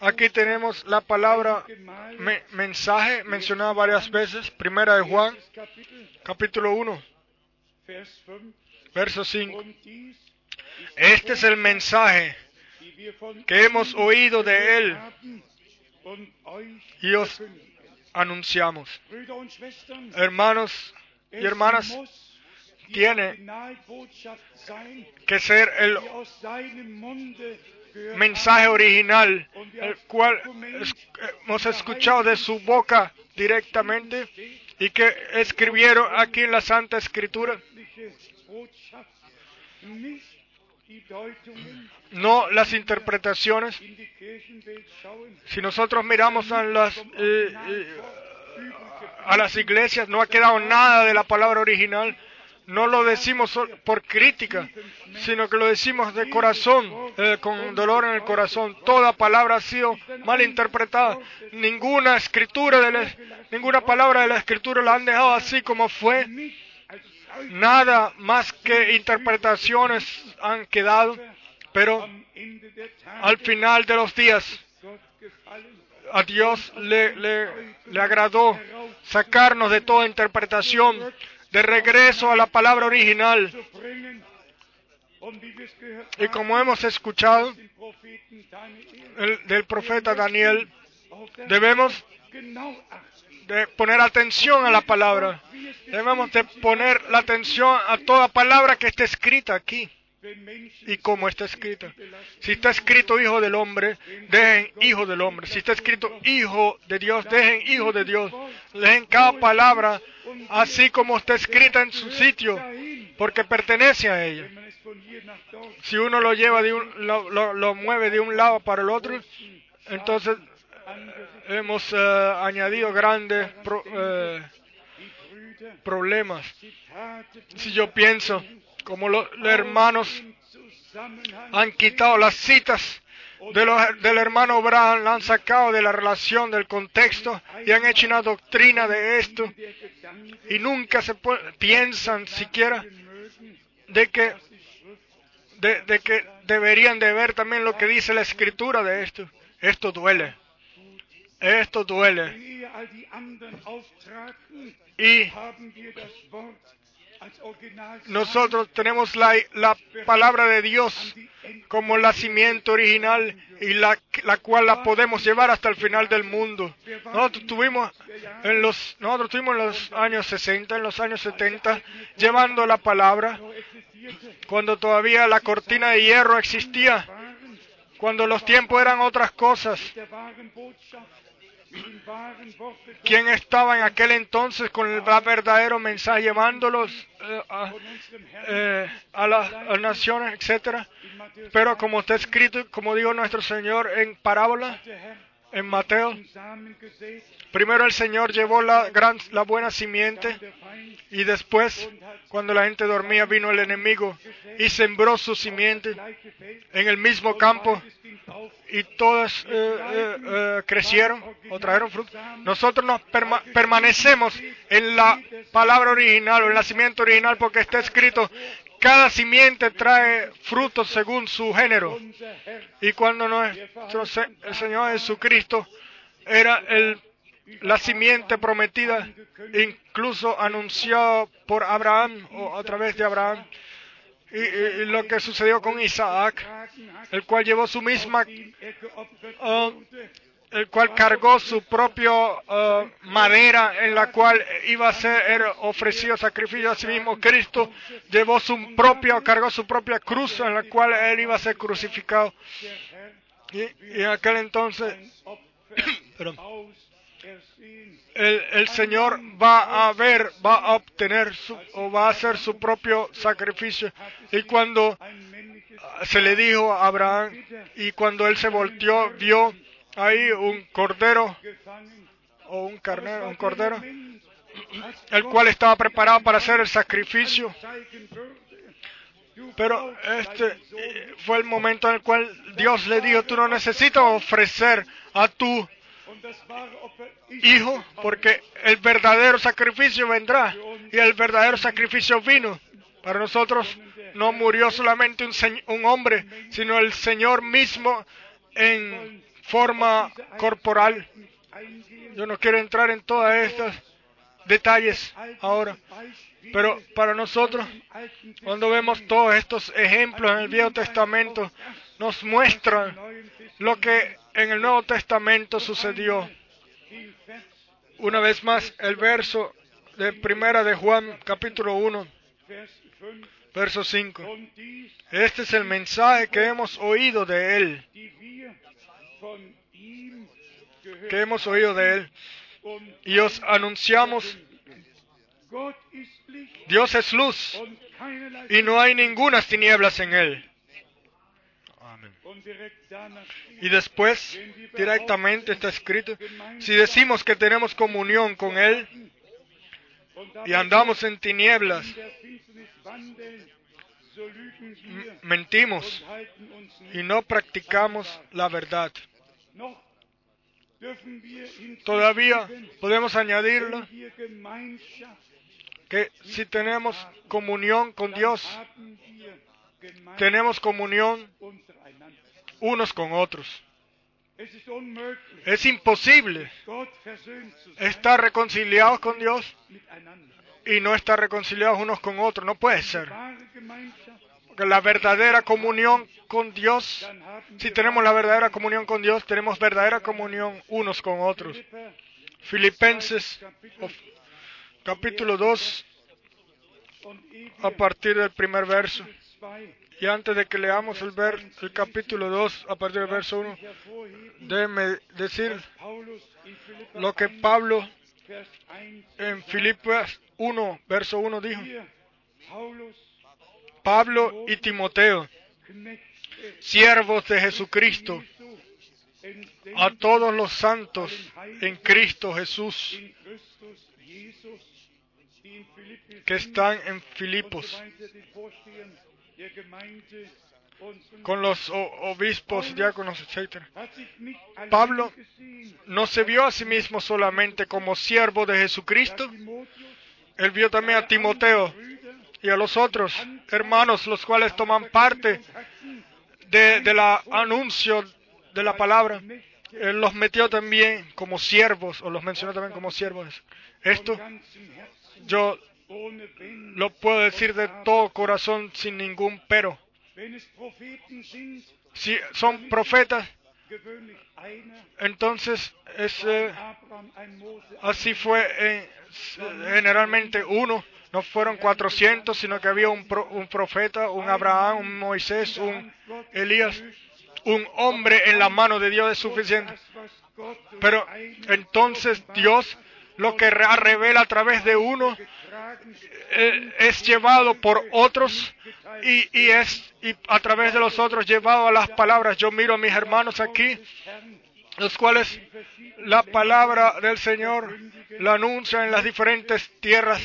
aquí tenemos la palabra me- mensaje mencionada varias veces. Primera de Juan, capítulo 1, Vers 5. verso 5. Und dies ist Este es el mensaje que hemos oído de él y os anunciamos. Hermanos y hermanas, tiene que ser el mensaje original, el cual hemos escuchado de su boca directamente y que escribieron aquí en la Santa Escritura, no las interpretaciones. Si nosotros miramos a las, eh, a las iglesias, no ha quedado nada de la palabra original. No lo decimos por crítica, sino que lo decimos de corazón, eh, con dolor en el corazón. Toda palabra ha sido mal interpretada. Ninguna escritura, ninguna palabra de la escritura la han dejado así como fue. Nada más que interpretaciones han quedado, pero al final de los días a Dios le, le, le agradó sacarnos de toda interpretación, de regreso a la palabra original. Y como hemos escuchado el- del profeta Daniel, debemos. De poner atención a la palabra. Debemos de poner la atención a toda palabra que esté escrita aquí y cómo está escrita. Si está escrito hijo del hombre, dejen hijo del hombre. Si está escrito hijo de Dios, dejen hijo de Dios. Dejen cada palabra así como está escrita en su sitio, porque pertenece a ella. Si uno lo lleva de un, lo, lo- lo mueve de un lado para el otro, entonces hemos eh, añadido grandes pro- eh, problemas. Si yo pienso, como lo- los hermanos han quitado las citas de los- del hermano Abraham, la han sacado de la relación, del contexto y han hecho una doctrina de esto y nunca se piensan siquiera de que, de que deberían de ver también lo que dice la escritura de esto. Esto duele. Esto duele. Y nosotros tenemos la, la palabra de Dios como la simiente original y la, la cual la podemos llevar hasta el final del mundo. Nosotros tuvimos en los, nosotros tuvimos en los años 60, en los años 70, llevando la palabra cuando todavía la cortina de hierro existía, cuando los tiempos eran otras cosas. ¿Quién estaba en aquel entonces con el verdadero mensaje llevándolos eh, eh, a las naciones, etcétera? Pero como está escrito, como dijo nuestro Señor en parábola, en Mateo, primero el Señor llevó la, buena simiente y después, cuando la gente dormía, vino el enemigo y sembró su simiente en el mismo campo y todas eh, eh, eh, crecieron o trajeron fruto. Nosotros nos perma- permanecemos en la palabra original o en la simiente original porque está escrito, cada simiente trae frutos según su género. Y cuando el Señor Jesucristo era el, la simiente prometida, incluso anunciado por Abraham o a través de Abraham, y, lo que sucedió con Isaac, el cual llevó su misma wurde, el cual cargó su propio eh, madera en la cual iba a ser ofrecido sacrificio a sí mismo. Cristo llevó su propio, cargó su propia cruz en la cual él iba a ser crucificado. Y, en aquel entonces. el, Señor va a ver, va a obtener su, o va a hacer su propio sacrificio. Y cuando se le dijo a Abraham y cuando él se volteó vio ahí un cordero o un carnero, un cordero, el cual estaba preparado para hacer el sacrificio. Pero este eh, fue el momento en el cual Dios le dijo, tú no necesitas ofrecer a tu hijo, porque el verdadero sacrificio vendrá. Y el verdadero sacrificio vino. Para nosotros no murió solamente un, un hombre, sino el Señor mismo en forma corporal. Yo no quiero entrar en todos estos detalles ahora, pero para nosotros, cuando vemos todos estos ejemplos en el Viejo Testamento, nos muestran lo que en el Nuevo Testamento sucedió. Una vez más, el verso de primera de Juan, capítulo 1, Vers 5 verso 5. und dies, Este es el mensaje que hemos oído de Él, que hemos oído de Él, y os anunciamos, Dios es luz, y no hay ninguna tinieblas en Él. Y después, directamente está escrito, si decimos que tenemos comunión con Él y andamos en tinieblas, mentimos y no practicamos la verdad. Todavía podemos añadirlo que si tenemos comunión con Dios, tenemos comunión. Unos con otros. Es imposible estar reconciliados con Dios y no estar reconciliados unos con otros. No puede ser. Porque la verdadera comunión con Dios, si tenemos la verdadera comunión con Dios, tenemos verdadera comunión unos con otros. Filipenses capítulo 2, und ehe a partir del primer verso. 2 Y antes de que leamos el, ver, el capítulo 2, a partir del verso 1, hervorheben, déjeme decir lo que 1, Pablo Vers 1 en Filipenses 1, verso 1 dijo. Pablo y Timoteo, siervos de Jesucristo, a todos los santos en Cristo Jesús que están en Filipos, con los obispos, diáconos, etc. Pablo No se vio a sí mismo solamente como siervo de Jesucristo, él vio también a Timoteo y a los otros hermanos, los cuales toman parte hatten de, del anuncio de la palabra Él los metió también como siervos, o los mencionó también como siervos. Esto yo. Lo puedo decir de todo corazón sin ningún pero. Si son profetas, entonces es, eh, así fue eh, generalmente uno. No fueron 400, sino que había un, pro- un profeta, un Abraham, un Moisés, un Elías. Un hombre en la mano de Dios es suficiente. Pero entonces Dios lo que re- revela a través de uno eh, es llevado por otros y, y es y a través de los otros llevado a las palabras. Yo miro a mis hermanos aquí, los cuales la palabra del Señor la anuncian en las diferentes tierras,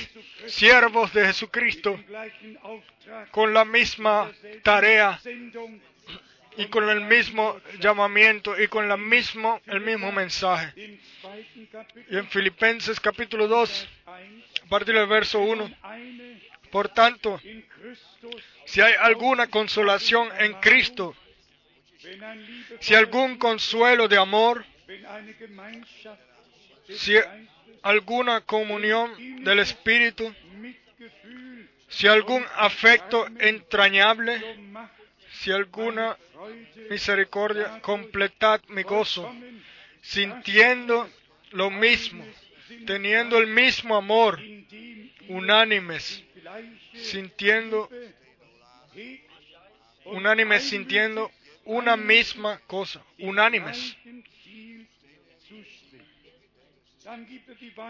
siervos de Jesucristo, con la misma tarea y con el mismo llamamiento y con la mismo, el mismo mensaje. Y en Filipenses capítulo 2, 1, a partir del verso 1, eine por tanto, si hay alguna consolación en Cristo, si algún consuelo de amor, si alguna comunión del Espíritu, si algún afecto entrañable, si alguna misericordia, completad mi gozo, sintiendo lo mismo, teniendo el mismo amor, unánimes, sintiendo, unánimes, sintiendo una misma cosa, unánimes.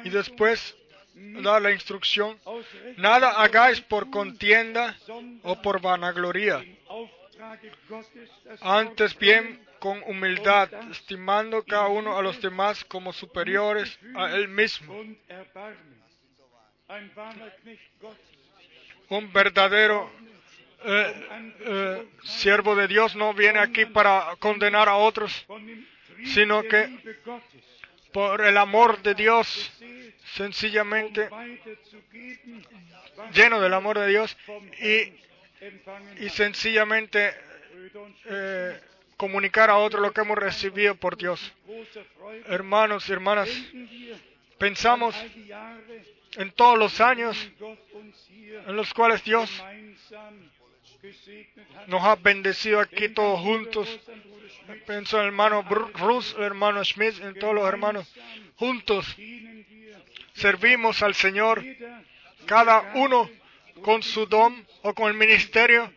Y después da la instrucción, nada hagáis por contienda o por vanagloría, antes bien con humildad, estimando cada uno a los demás como superiores a él mismo. Un verdadero eh, eh, siervo de Dios no viene aquí para condenar a otros, Sino que- por el amor de Dios, sencillamente lleno del amor de Dios y, y sencillamente eh, comunicar a otros lo que hemos recibido por Dios. Hermanos y hermanas, pensamos en todos los años en los cuales Dios nos ha bendecido aquí todos juntos. Pienso en el hermano Rus, el hermano Schmidt, en todos los hermanos. Juntos servimos al Señor, cada uno con su don o con el ministerio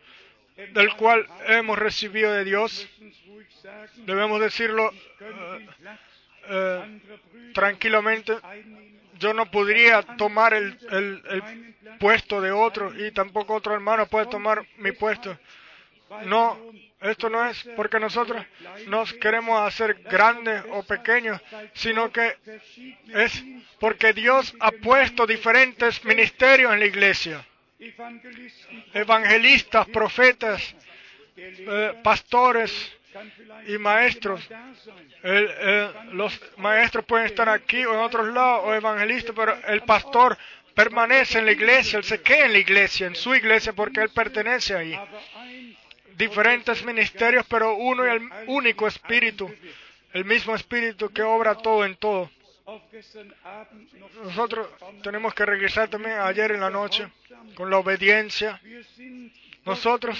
del cual hemos recibido de Dios. Debemos decirlo eh, Brüder tranquilamente. Yo no podría tomar el, el- puesto de otro y tampoco otro hermano puede tomar mi puesto. No, esto no es porque nosotros nos queremos hacer grandes o pequeños, sino que es porque Dios ha puesto diferentes ministerios en la iglesia. Evangelistas, profetas, eh, pastores y maestros. eh, los maestros pueden estar aquí o en otros lados, o evangelistas, pero el pastor permanece en la iglesia, él se queda en la iglesia, en su iglesia, porque él pertenece ahí. Diferentes ministerios, pero uno y el único espíritu, el mismo espíritu que obra todo en todo. Nosotros tenemos que regresar también ayer en la noche con la obediencia. Nosotros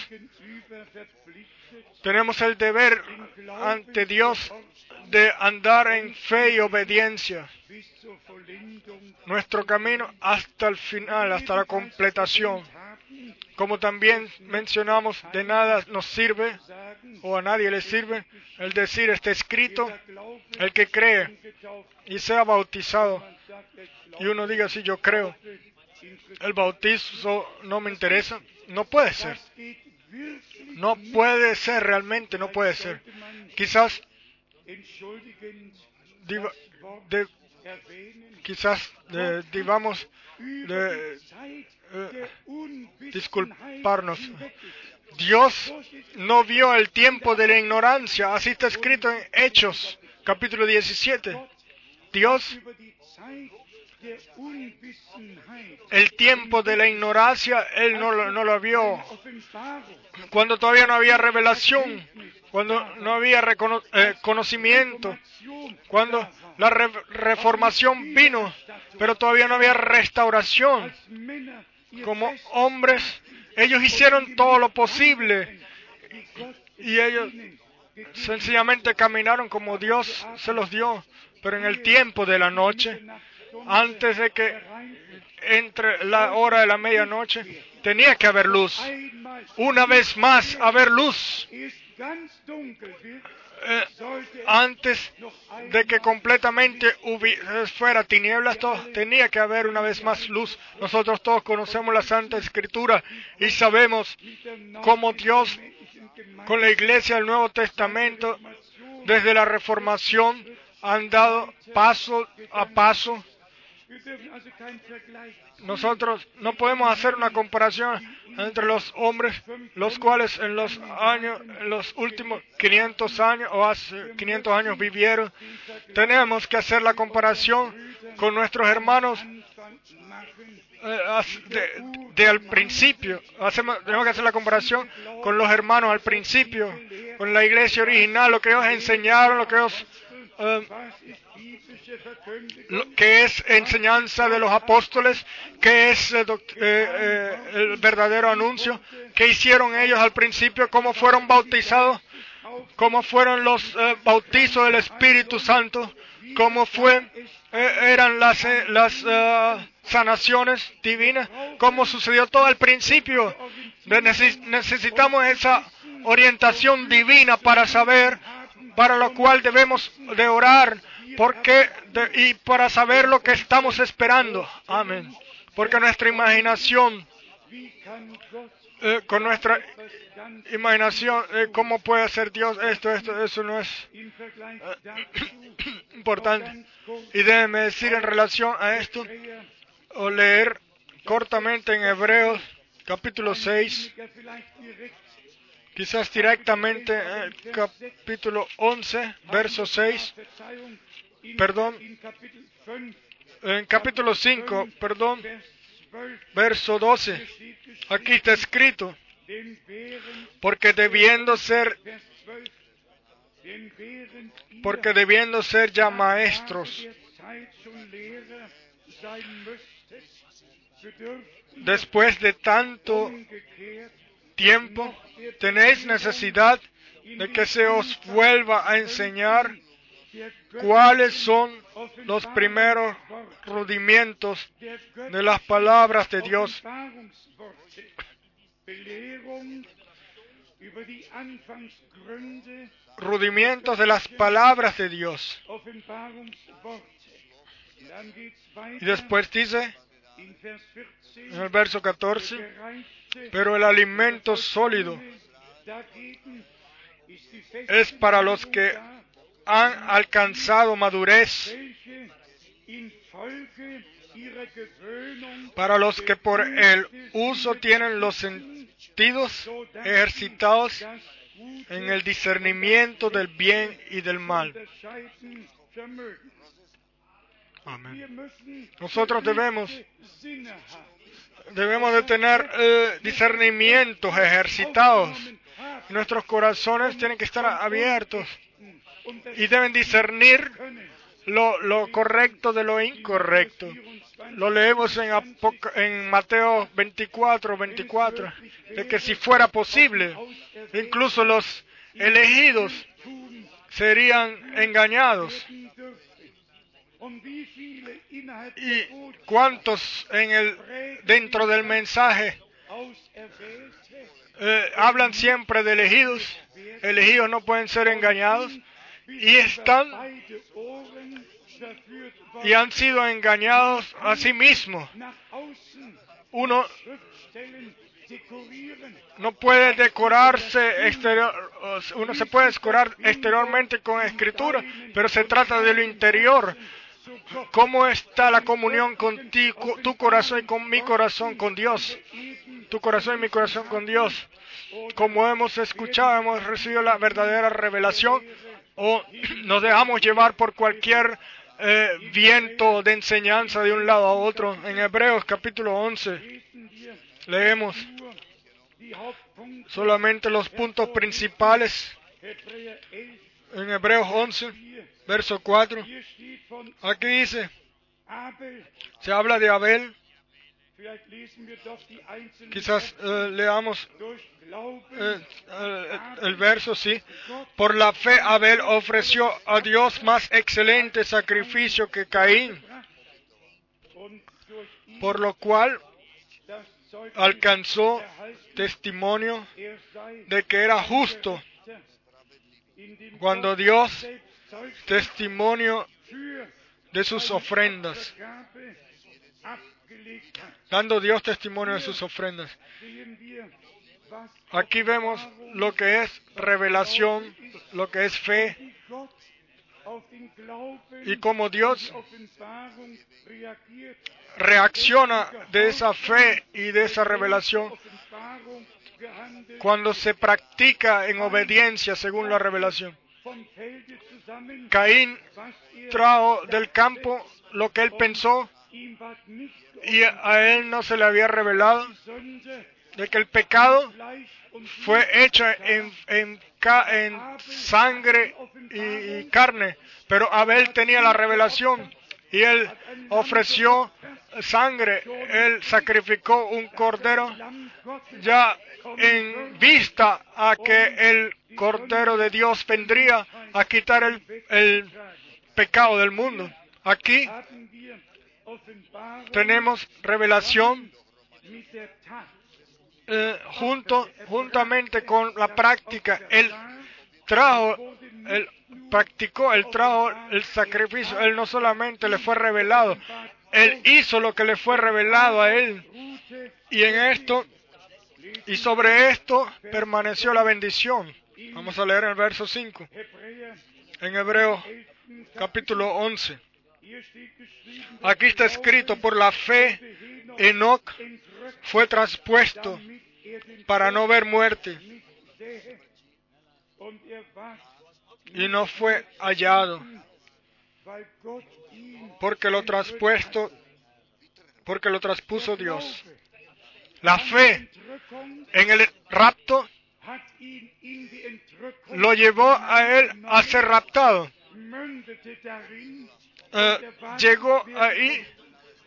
tenemos el deber ante Dios de andar en fe y obediencia. Nuestro camino hasta el final, hasta la completación. Como también mencionamos, de nada nos sirve o a nadie le sirve el decir está escrito, el que cree y sea bautizado. Y uno diga, sí, yo creo, el bautizo no me interesa. No puede ser. No puede ser, realmente no puede ser. Quizás, quizás digamos, eh, disculparnos. Dios no vio el tiempo de la ignorancia. Así está escrito en Hechos, capítulo 17. Dios, el tiempo de la ignorancia, Él no lo, no lo vio. Cuando todavía no había revelación, cuando no había recono- eh, conocimiento, cuando la re- reformación vino, pero todavía no había restauración. Como hombres, ellos hicieron todo lo posible y ellos sencillamente caminaron como Dios se los dio, pero en el tiempo de la noche, antes de que entre la hora de la medianoche, tenía que haber luz. Una vez más, haber luz. Eh, antes de que completamente fuera tinieblas, todo, tenía que haber una vez más luz. Nosotros todos conocemos la Santa Escritura y sabemos cómo Dios con la iglesia del Nuevo Testamento, desde la Reformación, han dado paso a paso. Nosotros no podemos hacer una comparación entre los hombres, los cuales en los años, en los últimos 500 años o hace 500 años vivieron. Tenemos que hacer la comparación con nuestros hermanos eh, de, de al principio. Hacemos, tenemos que hacer la comparación con los hermanos al principio, con la iglesia original, lo que ellos enseñaron, lo que ellos, eh, lo que es enseñanza de los apóstoles, que es eh, eh, eh, el verdadero anuncio, que hicieron ellos al principio, cómo fueron bautizados, cómo fueron los eh, bautizos del Espíritu Santo, cómo fue, eh, eran las, eh, las eh, sanaciones divinas, cómo sucedió todo al principio. De- neces- necesitamos esa orientación divina para saber, para lo cual debemos de orar, porque y para saber lo que estamos esperando. Amén. Porque nuestra imaginación, eh, con nuestra imaginación, eh, ¿cómo puede hacer Dios esto, esto? Eso no es importante. Y déjeme decir en relación a esto, o leer cortamente en Hebreos capítulo 6, quizás directamente en el capítulo 11, verso 6, perdón, en capítulo 5, perdón, verso 12. Aquí está escrito, porque debiendo ser, porque debiendo ser ya maestros, después de tanto tiempo, tenéis necesidad de que se os vuelva a enseñar cuáles son los primeros rudimientos de las palabras de Dios, rudimientos de las palabras de Dios. Y después dice, en el verso 14, pero el alimento sólido es para los que han alcanzado madurez, para los que por el uso tienen los sentidos ejercitados en el discernimiento del bien y del mal. Amén. Nosotros debemos debemos de tener eh, discernimientos ejercitados. Nuestros corazones tienen que estar abiertos y deben discernir lo, lo correcto de lo incorrecto. Lo leemos en, Apoc- en Mateo 24, 24, de que si fuera posible, incluso los elegidos serían engañados. ¿Y cuántos en el, dentro del mensaje eh, hablan siempre de elegidos? Elegidos no pueden ser engañados y están y han sido engañados a sí mismos. Uno no puede decorarse exterior, uno se puede decorar exteriormente con escritura, pero se trata de lo interior. ¿Cómo está la comunión con ti, tu corazón y con mi corazón, con Dios? Tu corazón y mi corazón con Dios. Como hemos escuchado, hemos recibido la verdadera revelación o nos dejamos llevar por cualquier eh, viento de enseñanza de un lado a otro. En Hebreos capítulo 11 leemos solamente los puntos principales Hebräer 11, En Hebreos 11, verso 4, hier steht von aquí dice, se habla de Abel, quizás eh, leamos eh, eh, el verso, sí. Por la fe Abel ofreció a Dios más excelente sacrificio que Caín, por lo cual alcanzó testimonio de que era justo cuando Dios testimonio de sus ofrendas, dando Dios testimonio de sus ofrendas. Aquí vemos lo que es revelación, lo que es fe y cómo Dios reacciona de esa fe y de esa revelación cuando se practica en obediencia según la revelación. Caín trajo del campo lo que él pensó y a él no se le había revelado de que el pecado fue hecho en, en sangre y carne, pero Abel tenía la revelación y él ofreció sangre, él sacrificó un cordero ya en vista a que el cordero de Dios vendría a quitar el, el pecado del mundo. Aquí tenemos revelación eh, junto, juntamente con la práctica. Él trajo, él practicó, él trajo el sacrificio. Él no solamente le fue revelado, él hizo lo que le fue revelado a él. Y en esto, y sobre esto permaneció la bendición. Vamos a leer el verso 5, Hebräer en Hebreos 11. capítulo 11. Hier steht geschrieben, Aquí está escrito, por la fe, Enoch fue traspuesto para no ver muerte y no fue hallado, porque lo traspuesto, porque lo traspuso Dios. La fe en el rapto lo llevó a él a ser raptado. Eh, llegó ahí,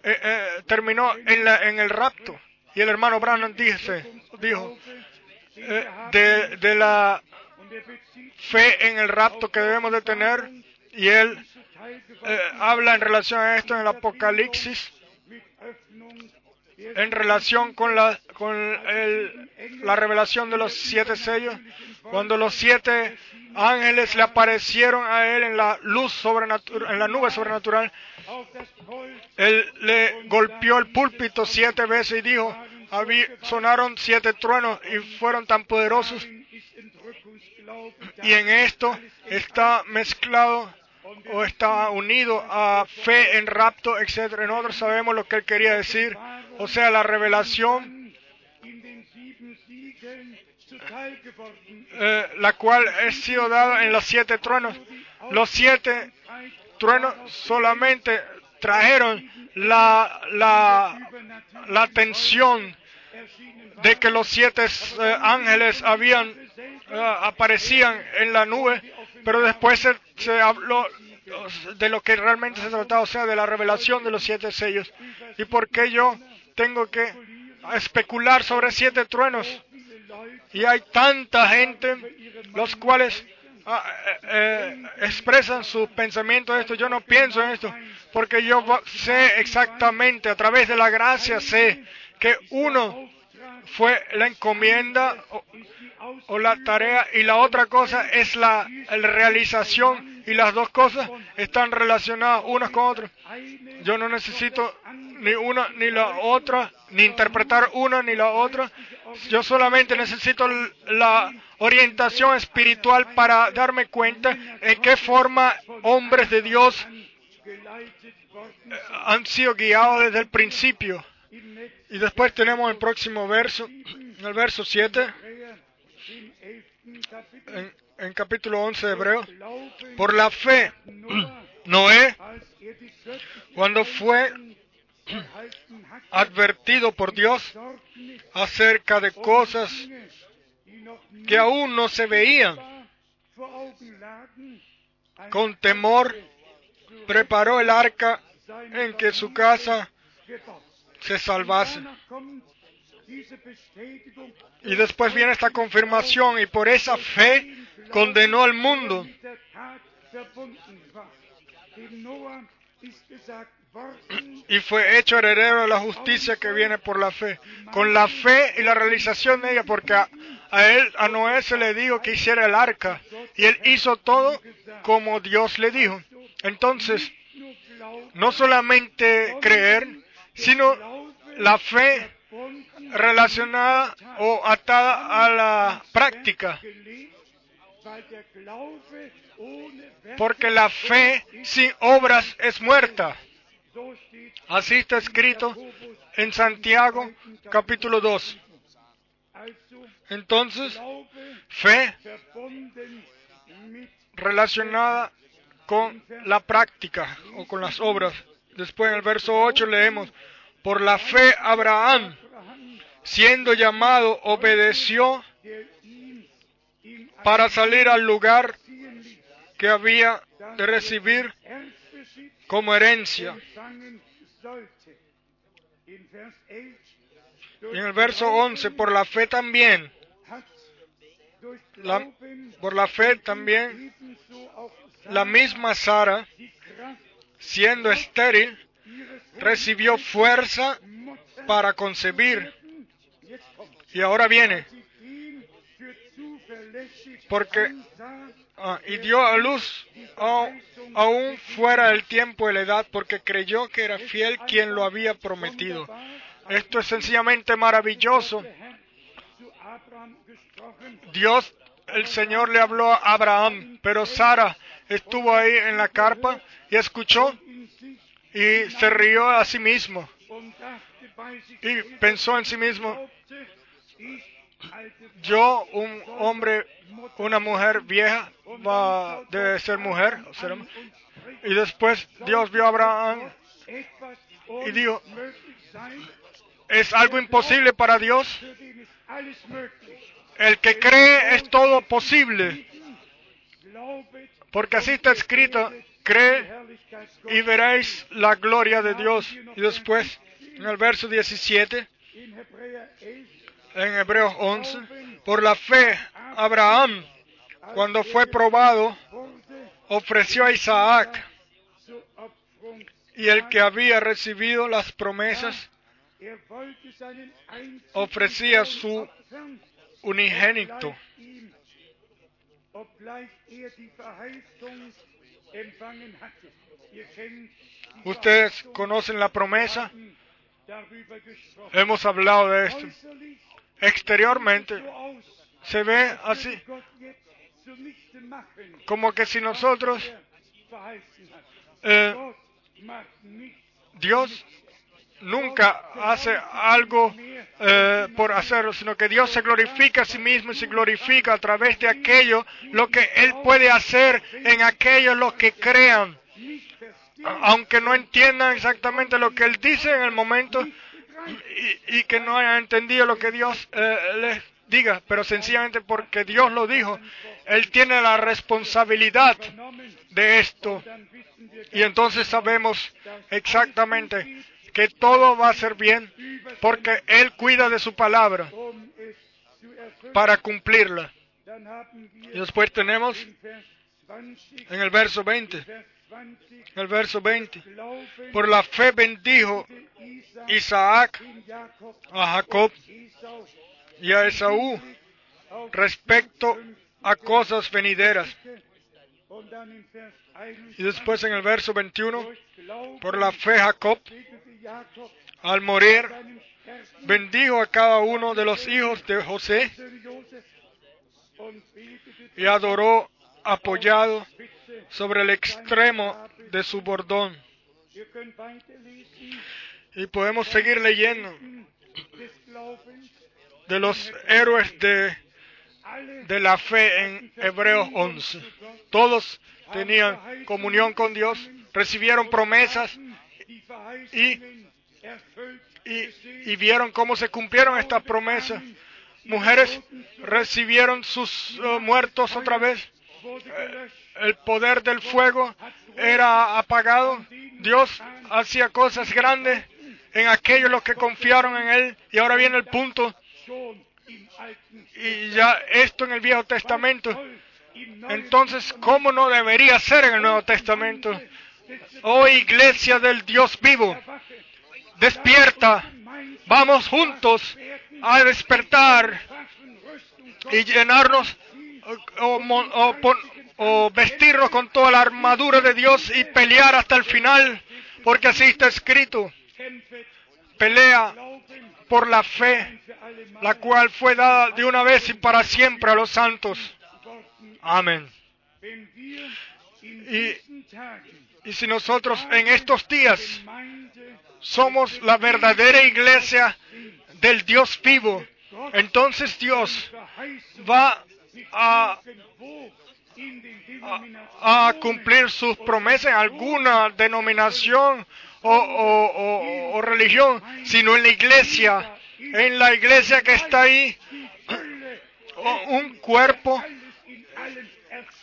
eh, eh, terminó en, la, en el rapto. Y el hermano Branham dice, dijo, de, de la fe en el rapto que debemos de tener, y él eh, habla en relación a esto en el Apocalipsis, en relación con la, con el- la revelación de los siete sellos, cuando los siete ángeles le aparecieron a él en la luz sobrenatural, en la nube sobrenatural, él le golpeó el púlpito siete veces y dijo, "Habí- sonaron siete truenos y fueron tan poderosos, y en esto está mezclado o está unido a fe en rapto, etcétera. Nosotros sabemos lo que él quería decir, o sea, la revelación, eh, la cual ha sido dada en los siete truenos. Los siete truenos solamente trajeron la, la, la erschienen de que los siete eh, ángeles habían eh, aparecían en la nube, pero después se, se habló de lo que realmente se trataba, o sea, de la revelación de los siete sellos. ¿Y por qué yo tengo que especular sobre siete truenos? Y hay tanta gente, los cuales ah, eh, eh, expresan sus pensamientos esto. Yo no pienso en esto, porque yo sé exactamente, a través de la gracia, sé que uno fue la encomienda o, la tarea y la otra cosa es la, la realización y las dos cosas están relacionadas unas con otras. Yo no necesito ni una ni la otra, ni interpretar una ni la otra. Yo solamente necesito la orientación espiritual para darme cuenta en qué forma hombres de Dios eh, han sido guiados desde el principio. Y después tenemos el próximo verso, el verso 7, Hebräer, im elften Kapitel. en, en capítulo 11 de Hebreo. Por la fe, Noé, cuando fue advertido por Dios acerca de cosas que aún no se veían, con temor preparó el arca en que su casa. Se salvase. Y después viene esta confirmación y por esa fe condenó al mundo. y fue hecho heredero de la justicia que viene por la fe, con la fe y la realización de ella, porque a, a él, a Noé se le dijo que hiciera el arca, y él hizo todo como Dios le dijo. Entonces, no solamente creer, sino la fe relacionada o atada a la práctica, porque la fe sin obras es muerta. Así está escrito en Santiago capítulo 2. also Entonces, fe relacionada con la práctica o con las obras. Después en el verso 8 leemos, por la fe Abraham, siendo llamado, obedeció para salir al lugar que había de recibir como herencia. empfangen sollte. In Vers 11, Y en el verso 11, por la fe también, por la fe también, la misma Sara, siendo estéril, recibió fuerza para concebir. Y ahora viene, Porque- ah, y dio a luz aún fuera del tiempo y la edad, porque creyó que era fiel quien lo había prometido. Esto es sencillamente maravilloso. Dios, el Señor le habló a Abraham, pero Sara estuvo ahí en la carpa y escuchó y se rió a sí mismo y pensó en sí mismo, yo, un hombre, una mujer vieja, va, debe ser mujer. Y después Dios vio a Abraham, y dijo, ¿es algo imposible para Dios? El que cree es todo posible, porque así está escrito, cree y veréis la gloria de Dios. Y después, en el verso 17, In Hebräer 11, en Hebreos 11, por la fe, Abraham, cuando fue probado, ofreció a Isaac, y el que había recibido las promesas ofrecía su unigénito. Ustedes conocen la promesa, hemos hablado de esto. Exteriormente se ve así, como que si nosotros, eh, Dios nunca hace algo eh, por hacerlo, sino que Dios se glorifica a sí mismo y se glorifica a través de aquello lo que Él puede hacer en aquellos los que crean, aunque no entiendan exactamente lo que Él dice en el momento y, que no hayan entendido lo que Dios eh, les diga, pero sencillamente porque Dios lo dijo, Él tiene la responsabilidad de esto. Y entonces sabemos exactamente que todo va a ser bien porque Él cuida de su palabra para cumplirla. Y después tenemos in Vers 20, en el verso 20, Vers 20, en el verso 20, Glauben por la fe bendijo Isaac a Jacob y a Esaú respecto a cosas venideras. Y después en el verso 21, durch Glauben por la fe Jacob, al morir, bendijo a cada uno de los hijos de José y adoró apoyado sobre el extremo de su bordón. Y podemos seguir leyendo de los héroes de, de la fe en Hebreos 11. Todos tenían comunión con Dios, recibieron promesas y, y vieron cómo se cumplieron estas promesas. Mujeres recibieron sus eh, muertos otra vez el poder del fuego era apagado. Dios hacía cosas grandes en aquellos los que confiaron en Él. Y ahora viene el punto. Y ya esto en el Viejo Testamento. Entonces, ¿cómo no debería ser en el Nuevo Testamento? Oh iglesia del Dios vivo, despierta, vamos juntos a despertar y llenarnos o, o, o, vestirnos con toda la armadura de Dios y pelear hasta el final, porque así está escrito. Pelea por la fe, la cual fue dada de una vez y para siempre a los santos. Amén. Y, si nosotros en estos días somos la verdadera iglesia del Dios vivo, entonces Dios va a, a, cumplir sus promesas en alguna denominación o, religión, sino en la iglesia, en la iglesia que está ahí, un cuerpo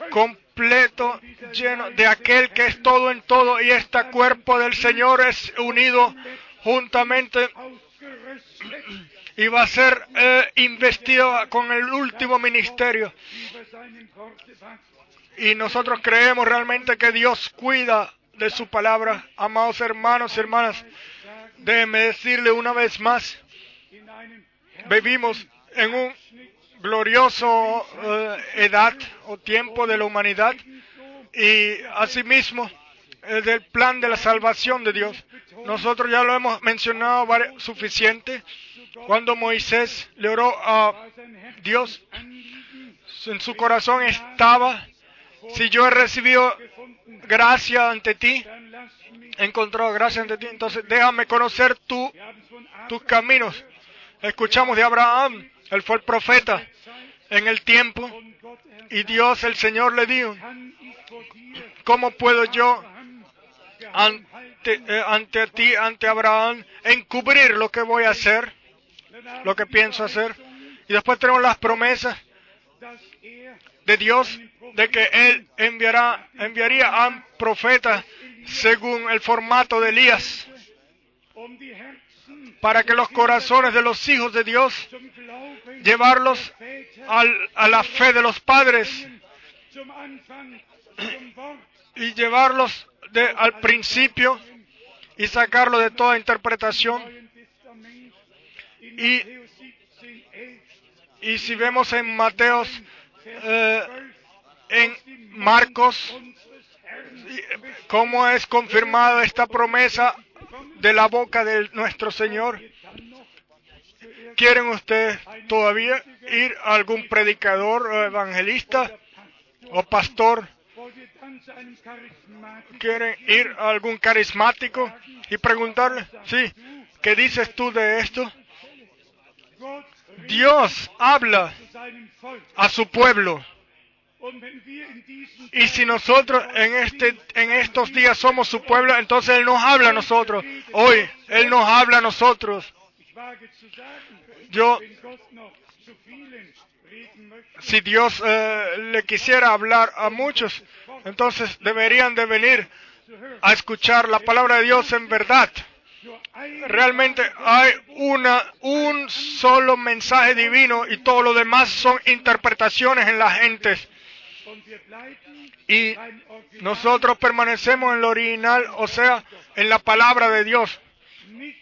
completo, lleno de aquel que es todo en todo y este cuerpo del Señor es unido juntamente y va a ser eh, investido con el último ministerio. Y nosotros creemos realmente que Dios cuida de su palabra. Amados hermanos y hermanas, déjenme decirle una vez más, vivimos en un glorioso eh, edad o tiempo de la humanidad y asimismo el del plan de la salvación de Dios. Nosotros ya lo hemos mencionado suficiente. Cuando Moisés le oró a Dios, en su corazón estaba, si yo he recibido gracia ante ti, he encontrado gracia ante ti, entonces déjame conocer tu, tus caminos. Escuchamos de Abraham, él fue el profeta en el tiempo y Dios, el Señor, le dijo, ¿cómo puedo yo ante, eh, ante ti, ante Abraham, encubrir lo que voy a hacer, lo que pienso hacer? Y después tenemos las promesas de Dios de que Él enviará, enviaría a profetas según el formato de Elías para que los corazones de los hijos de Dios, llevarlos a la fe de los padres y llevarlos al principio y sacarlo de toda interpretación. Y, y si vemos en Mateos, eh, en Marcos, cómo es confirmada esta promesa de la boca de nuestro Señor. ¿Quieren ustedes todavía ir a algún predicador o evangelista o pastor? ¿Quieren ir a algún carismático y preguntarle, sí, ¿qué dices tú de esto? Dios habla a su pueblo. Y si nosotros en, este, en estos días somos su pueblo, entonces Él nos habla a nosotros. Hoy Él nos habla a nosotros. Yo, si Dios eh, le quisiera hablar a muchos, entonces deberían de venir a escuchar la palabra de Dios en verdad. Realmente hay una, un solo mensaje divino y todo lo demás son interpretaciones en las gentes. Y nosotros permanecemos en lo original, o sea, en la palabra de Dios.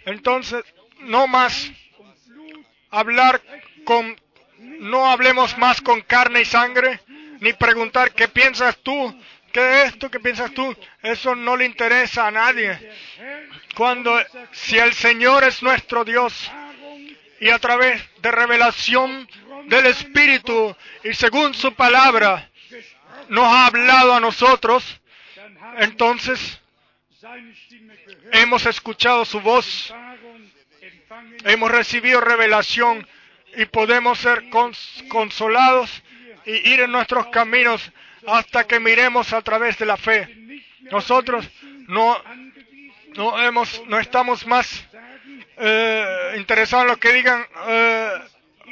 Entonces, no más hablar con, no hablemos más con carne y sangre, ni preguntar qué piensas tú, qué es esto, qué piensas tú. Eso no le interesa a nadie. Cuando, si el Señor es nuestro Dios, y a través de revelación del Espíritu y según su palabra, nos ha hablado a nosotros, entonces hemos escuchado su voz, hemos recibido revelación y podemos ser consolados y ir en nuestros caminos hasta que miremos a través de la fe. Nosotros no, no, hemos, no estamos más eh, interesados en lo que digan eh,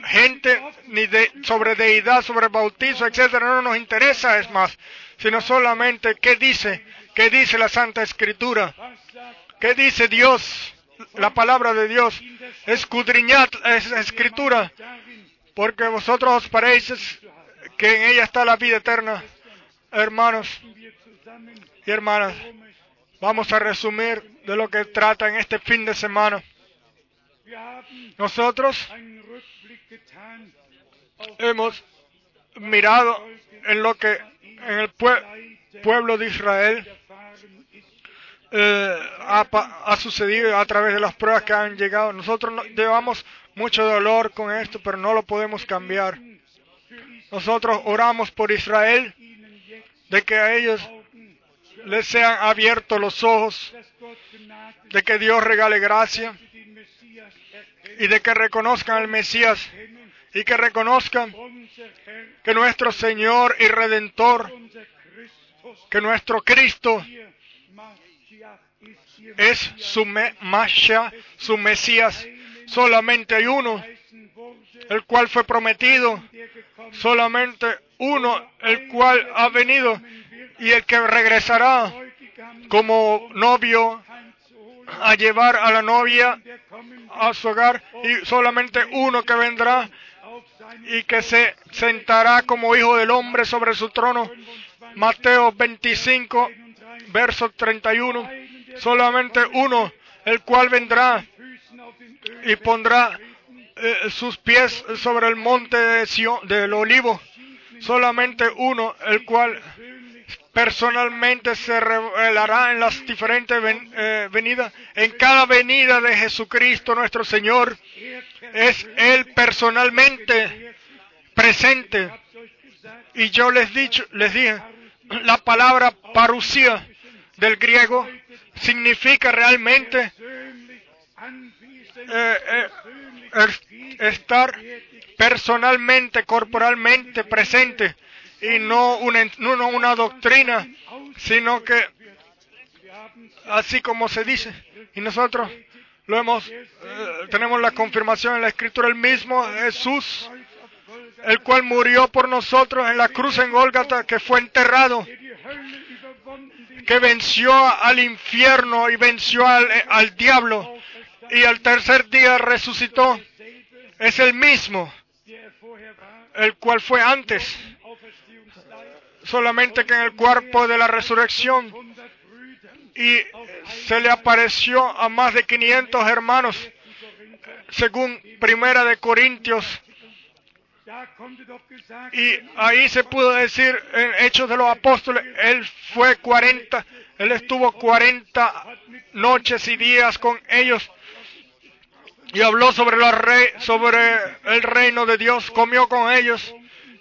gente, ni de, sobre deidad, sobre bautizo, etcétera, no nos interesa, es más, sino solamente qué dice, qué dice la Santa Escritura, qué dice Dios, la palabra de Dios, escudriñad esa Escritura, porque vosotros os pareces que en ella está la vida eterna. Hermanos y hermanas, vamos a resumir de lo que trata en este fin de semana. Nosotros hemos mirado en lo que en el pue- pueblo de Israel eh, ha, sucedido a través de las pruebas que han llegado. Nosotros no- llevamos mucho dolor con esto, pero no lo podemos cambiar. Nosotros oramos por Israel, de que a ellos les sean abiertos los ojos, de que Dios regale gracia y de que reconozcan al Mesías y que reconozcan que nuestro Señor y Redentor, que nuestro Cristo es su me- Masha, su Mesías. Solamente hay uno, el cual fue prometido, solamente uno, el cual ha venido y el que regresará como novio a llevar a la novia a su hogar y solamente uno que vendrá y que se sentará como hijo del hombre sobre su trono. 25 Mateo 25, verso 31. Solamente uno, el cual vendrá y pondrá eh, sus pies sobre el monte de Sion- del olivo. Solamente uno, el cual personalmente se revelará en las diferentes eh, venidas. En cada venida de Jesucristo nuestro Señor es Él personalmente presente. Y yo les, dicho, les dije, la palabra parusía del griego significa realmente eh, eh, es- estar personalmente, corporalmente presente y no una, no una doctrina, sino que así como se dice. Y nosotros lo hemos, eh, tenemos la confirmación en la escritura, el mismo Jesús, el cual murió por nosotros en la cruz en Gólgata, que fue enterrado, que venció al infierno y venció al, eh, al diablo, y al tercer día resucitó. Es el mismo, el cual fue antes, solamente que en el cuerpo de la resurrección, 100 Brüdern, y se le apareció a más de 500 hermanos, según Primera de Corintios, y ahí se pudo decir en Hechos de los Apóstoles, él fue 40, él estuvo 40 noches y días con ellos. Y habló sobre, la rey, sobre el reino de Dios, comió con ellos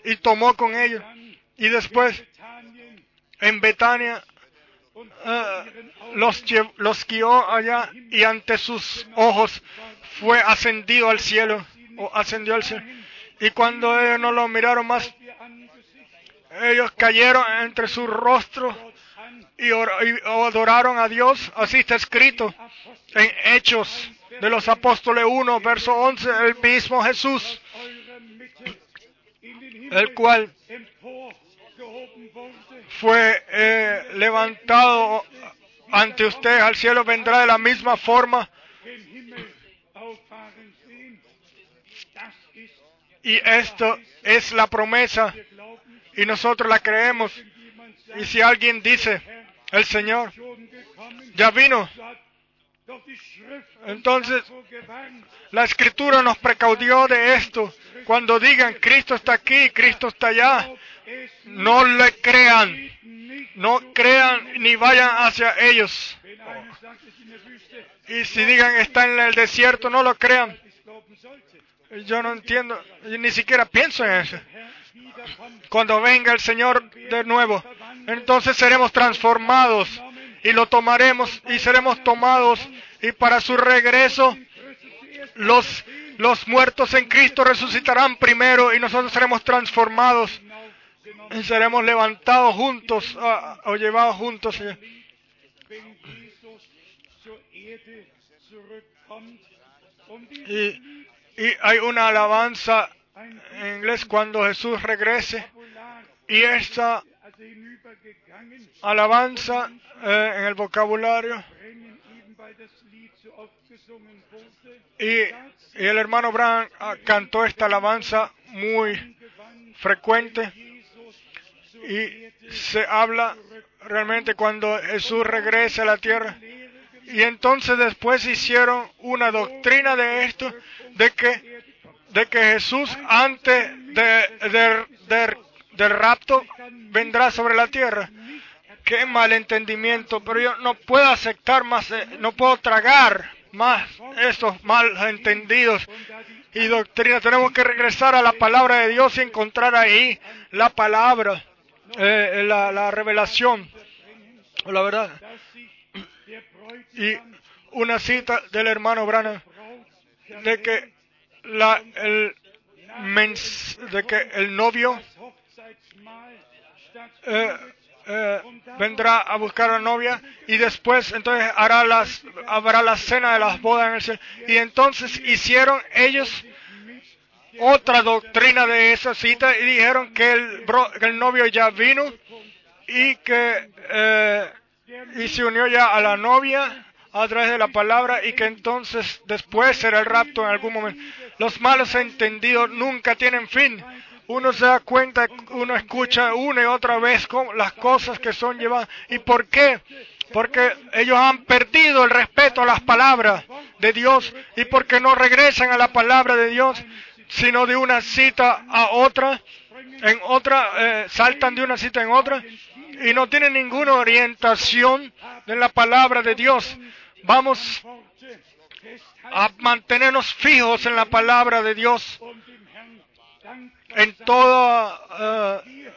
y tomó con ellos. Y después en Betania eh, los, los guió allá y ante sus ojos fue ascendido al cielo o ascendió al cielo. Y cuando ellos no lo miraron más, ellos cayeron entre sus rostros y, or- y adoraron a Dios. Así está escrito en Hechos de los Apóstoles 1, verso 11, el mismo Jesús, el cual fue eh, levantado ante ustedes al cielo, vendrá de la misma forma. Y esto es la promesa y nosotros la creemos. Y si alguien dice, el Señor ya vino, Entonces- la escritura nos precaudió de esto. Cuando digan, Cristo está aquí, Cristo está allá, no le crean, no crean ni vayan hacia ellos. Y si digan, está en el desierto, no lo crean. Yo no entiendo, ni siquiera pienso en eso. Cuando venga el Señor de nuevo, entonces seremos transformados y lo tomaremos y seremos tomados y para su regreso los, los muertos en Cristo resucitarán primero y nosotros seremos transformados y seremos levantados juntos ah, o llevados juntos. Y Y hay una alabanza en inglés cuando Jesús regrese. Y esta alabanza eh, en el vocabulario. Y, el hermano Brown ah, cantó esta alabanza muy frecuente. Y se habla realmente cuando Jesús regrese a la tierra. Y entonces después hicieron una doctrina de esto, de que, de que Jesús antes de- de- de- del rapto vendrá sobre la tierra. Qué malentendimiento, pero yo no puedo aceptar más, eh, no puedo tragar más estos malentendidos y doctrinas. Tenemos que regresar a la palabra de Dios y encontrar ahí la palabra, eh, la, la revelación, la verdad. Y una cita del hermano Braut de que la, el de que el novio eh, eh, vendrá a buscar a la novia y después entonces hará las habrá la cena de las bodas en el cielo y entonces hicieron ellos otra doctrina de esa cita y dijeron que el, que el novio ya vino y que eh, y se unió ya a la novia a través de la palabra y que entonces después será el rapto en algún momento. Los malos entendidos nunca tienen fin. Uno se da cuenta, uno escucha una y otra vez las cosas que son llevadas. ¿Y por qué? Porque ellos han perdido el respeto a las palabras de Dios y porque no regresan a la palabra de Dios, sino de una cita a otra, en otra, eh, saltan de una cita en otra y no tienen ninguna orientación en la palabra de Dios. Vamos a mantenernos fijos en la palabra de Dios en todo, eh,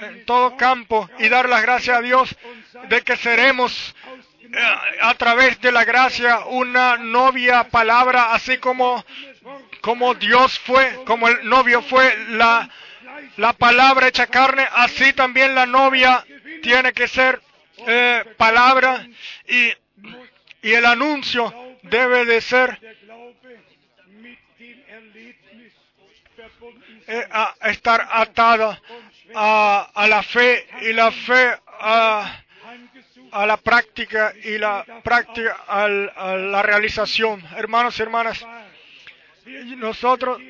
en todo campo y dar las gracias a Dios de que seremos eh, a través de la gracia una novia palabra, así como, como Dios fue, como el novio fue la, la palabra hecha carne, así también la novia tiene que ser eh, palabra y, y el anuncio debe de ser a estar atada a, la fe y la fe a, la práctica y la práctica a la realización. Hermanos y hermanas, nosotros,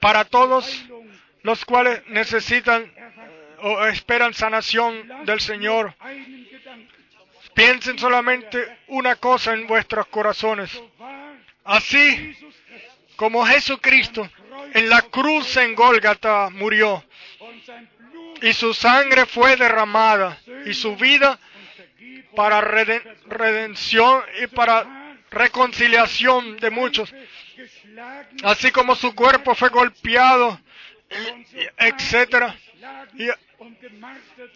para todos los cuales necesitan erwachen. o esperan sanación del Señor, piensen solamente una cosa en vuestros corazones. Así como Jesucristo en la cruz en Gólgata murió y su sangre fue derramada y su vida para reden- redención y para reconciliación de muchos, así como su cuerpo fue golpeado, etcétera,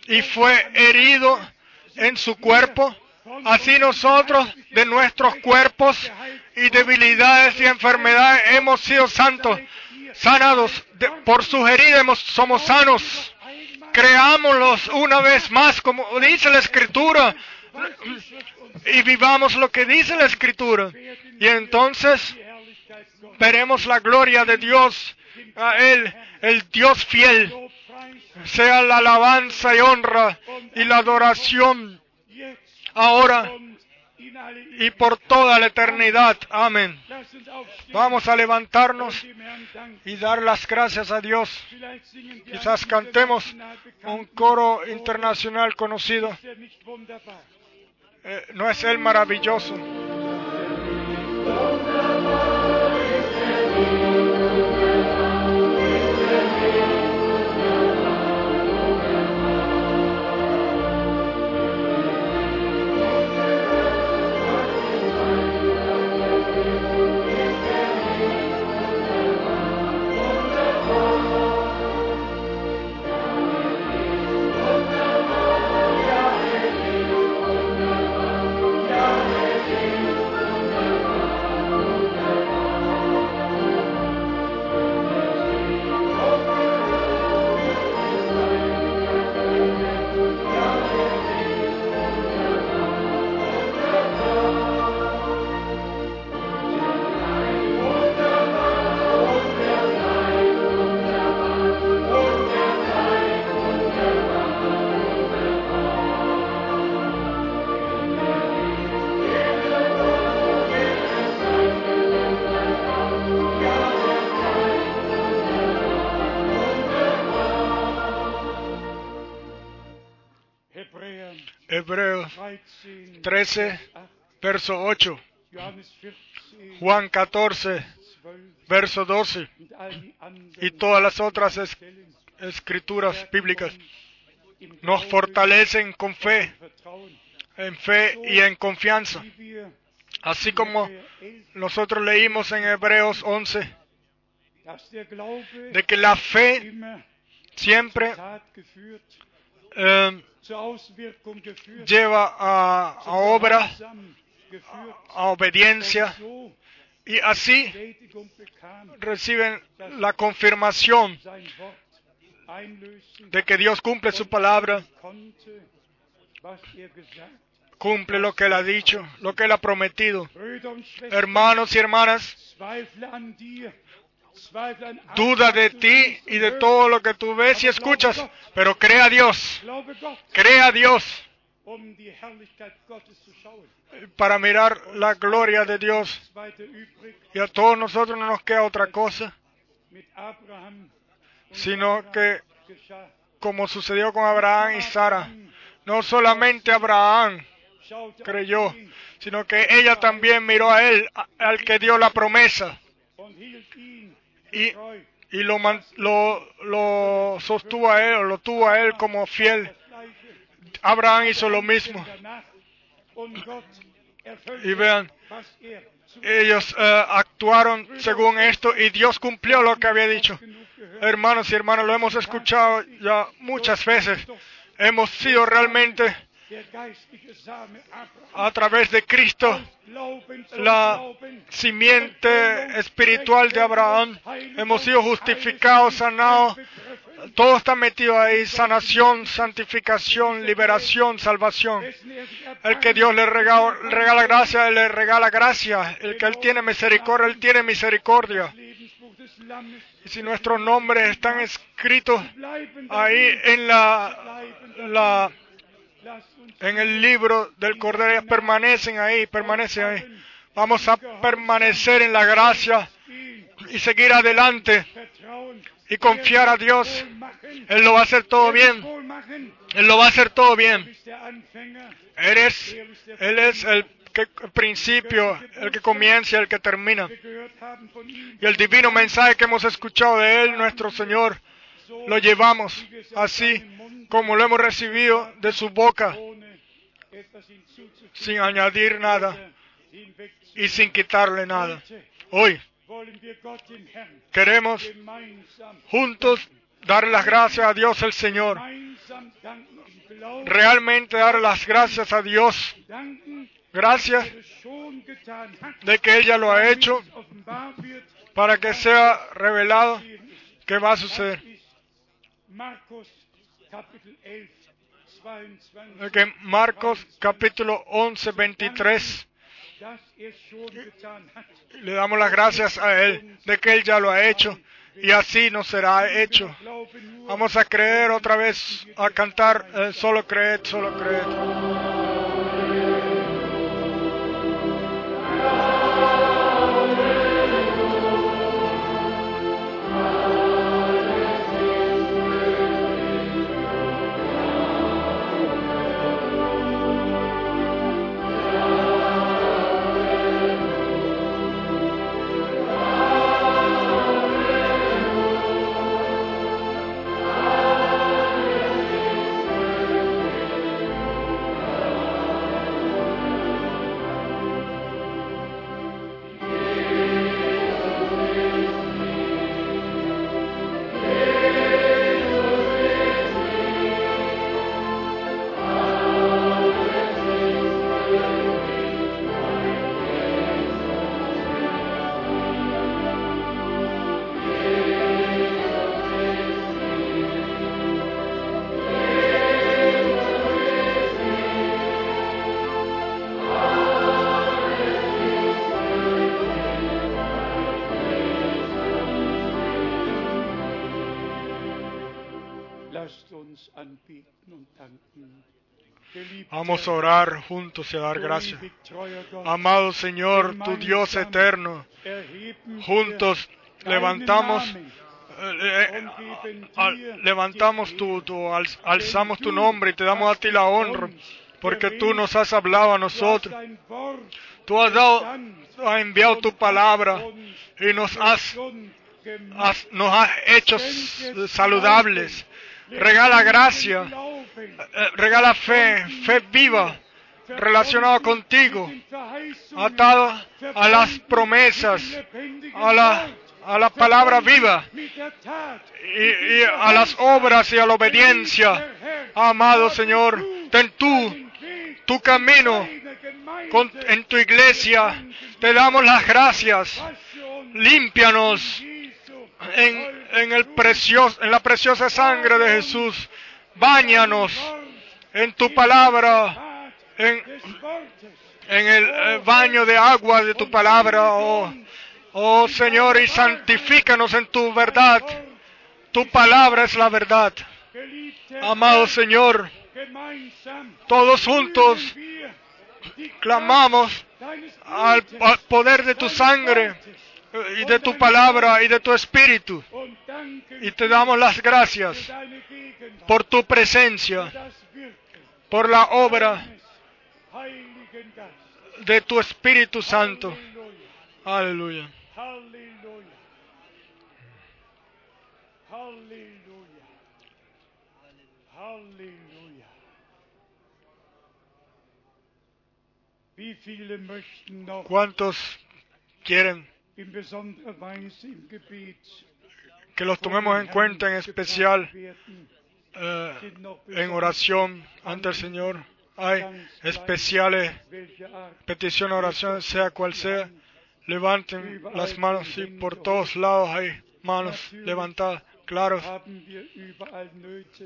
y fue herido en su cuerpo, así nosotros de nuestros cuerpos y debilidades y enfermedades hemos sido santos, sanados, por sus somos sanos. Creámoslos una vez más, como dice la Escritura, y vivamos lo que dice la Escritura. Y entonces veremos la gloria de Dios, a Él, el Dios fiel. Sea la alabanza y honra y la adoración ahora y por toda la eternidad. Amén. Vamos a levantarnos y dar las gracias a Dios. Quizás cantemos un coro internacional conocido. Eh, ¿No es Él maravilloso? 13, 13, verso 8, Johannes 14, Juan 14, 12 verso 12 und all die anderen y todas las otras escrituras bíblicas. Nos fortalecen con fe, en fe y en confianza. Así como Hebräer 11, nosotros leímos en Hebreos 11, dass der Glaube de que la fe siempre eh, lleva a, a obra, a obediencia, y así reciben la confirmación de que Dios cumple su palabra, cumple lo que Él ha dicho, lo que Él ha prometido. Hermanos y hermanas, duda de ti y de todo lo que tú ves y escuchas, pero cree a Dios, cree a Dios. Para mirar la gloria de Dios. Y a todos nosotros no nos queda otra cosa, sino que como sucedió con Abraham y Sara, no solamente Abraham creyó, sino que ella también miró a él, al que dio la promesa, y, y lo, lo, lo sostuvo a él, o lo tuvo a él como fiel. Abraham hizo lo mismo. Y vean, ellos eh, actuaron según esto y Dios cumplió lo que había dicho. Hermanos y hermanas, lo hemos escuchado ya muchas veces. Hemos sido realmente A través de Cristo la simiente espiritual de Abraham. Hemos sido justificados, sanados. Todo está metido ahí. Sanación, santificación, liberación, salvación. El que Dios le regala, regala gracia, Él le regala gracia. El que Él tiene misericordia, Él tiene misericordia. Y si nuestros nombres están escritos ahí en la, la en el libro del Cordero, permanecen ahí, permanecen ahí. Vamos a permanecer en la gracia y seguir adelante y confiar a Dios. Él lo va a hacer todo bien. Él lo va a hacer todo bien. Él es, él es el, que, principio, el que comienza y el que termina. Y el divino mensaje que hemos escuchado de Él, nuestro Señor, lo llevamos así como lo hemos recibido de su boca, sin añadir nada y sin quitarle nada. Hoy queremos juntos dar las gracias a Dios el Señor, realmente dar las gracias a Dios, gracias de que ella lo ha hecho para que sea revelado que va a suceder. Marcos capítulo 11, 23 le damos las gracias a Él de que Él ya lo ha hecho y así nos será hecho. Vamos a creer otra vez, a cantar, eh, solo creed, solo creed. Vamos a orar juntos y a dar gracias. Amado Señor, tu Dios eterno, juntos levantamos eh, dir levantamos tu, tu- al- alzamos tu nombre y te damos a ti la honra, porque tú nos has hablado a nosotros. Tú has, dado, has enviado tu palabra y nos has, has- nos has hecho saludables. Regala gracia, eh, regala fe, fe viva, relacionada contigo, atada a las promesas, a la, a la palabra viva y, y a las obras y a la obediencia. Amado Señor, ten tú tu camino con- en tu iglesia. Te damos las gracias. Límpianos en, en, el precioso, en la preciosa sangre de Jesús. Báñanos en tu palabra, en, en el eh, baño de agua de tu palabra, oh, oh Señor, y santifícanos en tu verdad. Tu palabra es la verdad. Amado Señor, todos juntos clamamos al, poder de tu sangre y de tu palabra y de tu espíritu. Y te damos las gracias por tu presencia, por la obra de tu Espíritu Santo. Aleluya. ¿Cuántos quieren que los tomemos en cuenta en especial eh, en oración ante el Señor? Hay especiales peticiones, oraciones, sea cual sea. Levanten las manos y por todos lados hay manos levantadas. Claro,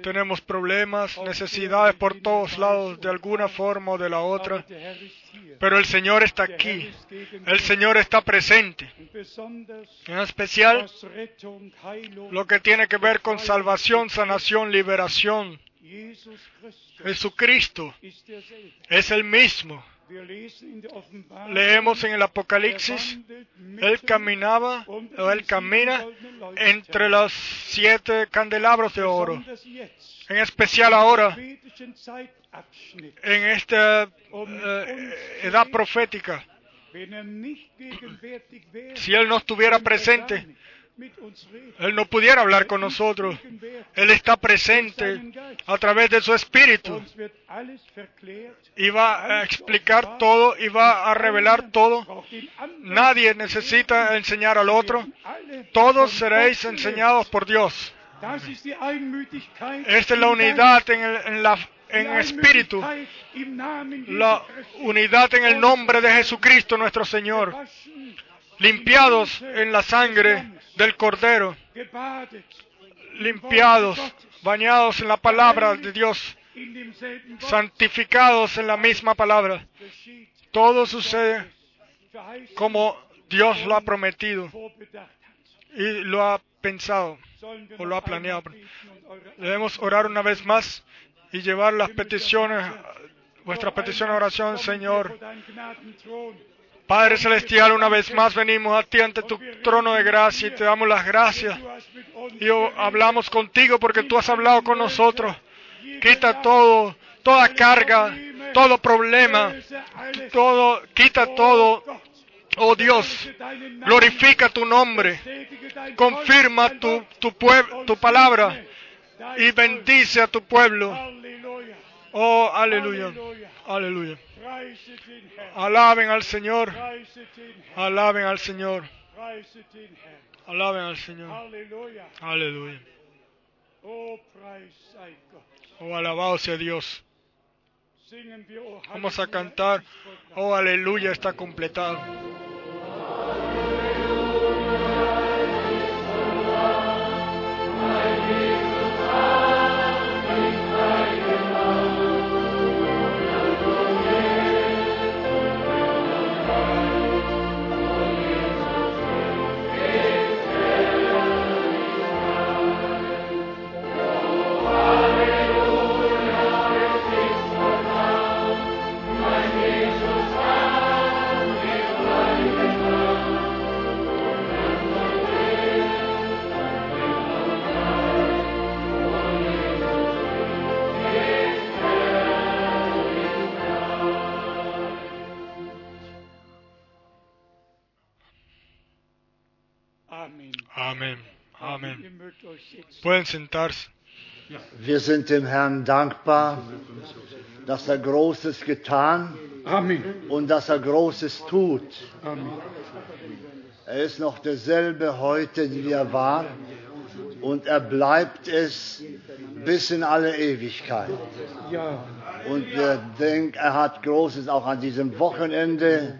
tenemos problemas, necesidades por todos lados, de alguna forma o de la otra. Pero el Señor está aquí. El Señor está presente. En especial lo que tiene que ver con salvación, sanación, liberación. Jesucristo es el mismo. Leemos en el Apocalipsis, Él caminaba unter o Él camina entre los siete candelabros de oro. En especial ahora, en esta eh, edad profética, er si Él no estuviera er presente, Él no pudiera hablar con nosotros. Él está presente a través de su espíritu y va a explicar todo y va a revelar todo. Nadie necesita enseñar al otro. Todos seréis enseñados por Dios. Esta es la unidad en el, en la, en espíritu, la unidad en el nombre de Jesucristo nuestro Señor, limpiados en la sangre del Cordero, limpiados, bañados en la palabra de Dios, santificados en la misma palabra. Todo sucede como Dios lo ha prometido y lo ha pensado o lo ha planeado. Debemos orar una vez más y llevar las peticiones, vuestra petición a oración, Señor. Padre Celestial, una vez más venimos a ti ante tu trono de gracia y te damos las gracias. Y hablamos contigo porque tú has hablado con nosotros. Quita todo, toda carga, todo problema, todo, quita todo. Oh Dios, glorifica tu nombre, confirma tu, tu, tu palabra y bendice a tu pueblo. Oh, aleluya, aleluya. Alaben al Señor, alaben al Señor, alaben al Señor. Aleluya. Oh. Oh, alabado sea Dios. Vamos a cantar, oh, aleluya, está completado. Setzen. Pueden sentarse. Wir sind dem Herrn dankbar, dass er Großes getan Amen. und dass er Großes tut. Amen. Er ist noch derselbe heute, wie er war, und er bleibt es bis in alle Ewigkeit. Und wir denken, er hat Großes auch an diesem Wochenende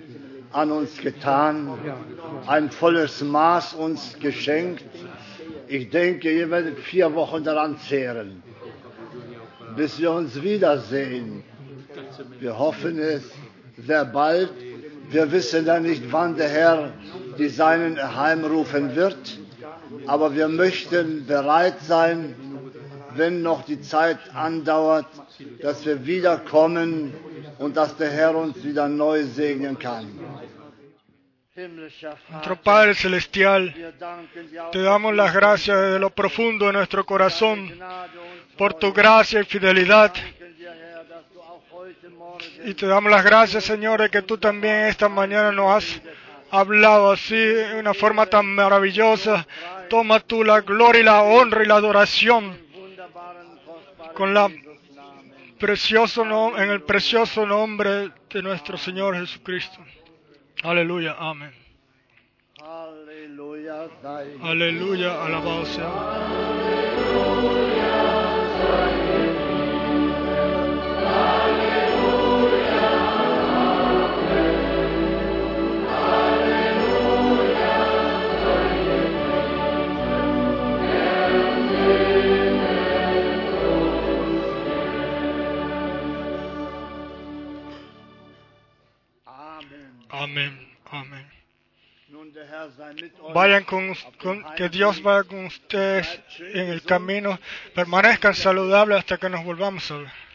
an uns getan, ein volles Maß uns geschenkt. Ich denke, ihr werdet vier Wochen daran zehren, bis wir uns wiedersehen. Wir hoffen es sehr bald. Wir wissen ja nicht, wann der Herr die Seinen heimrufen wird, aber wir möchten bereit sein, wenn noch die Zeit andauert, dass wir wiederkommen und dass der Herr uns wieder neu segnen kann. Nuestro Padre Celestial, te damos las gracias desde lo profundo de nuestro corazón por tu gracia y fidelidad. Y te damos las gracias, Señor, de que tú también esta mañana nos has hablado así de una forma tan maravillosa. Toma tú la gloria y la honra y la adoración con la precioso en el precioso nombre de nuestro Señor Jesucristo. Aleluya, amén. Halleluja sei Aleluya, alabado sea. Amén. Vayan con, con- que Dios vaya con ustedes en el camino. Permanezcan saludables hasta que nos volvamos a ver.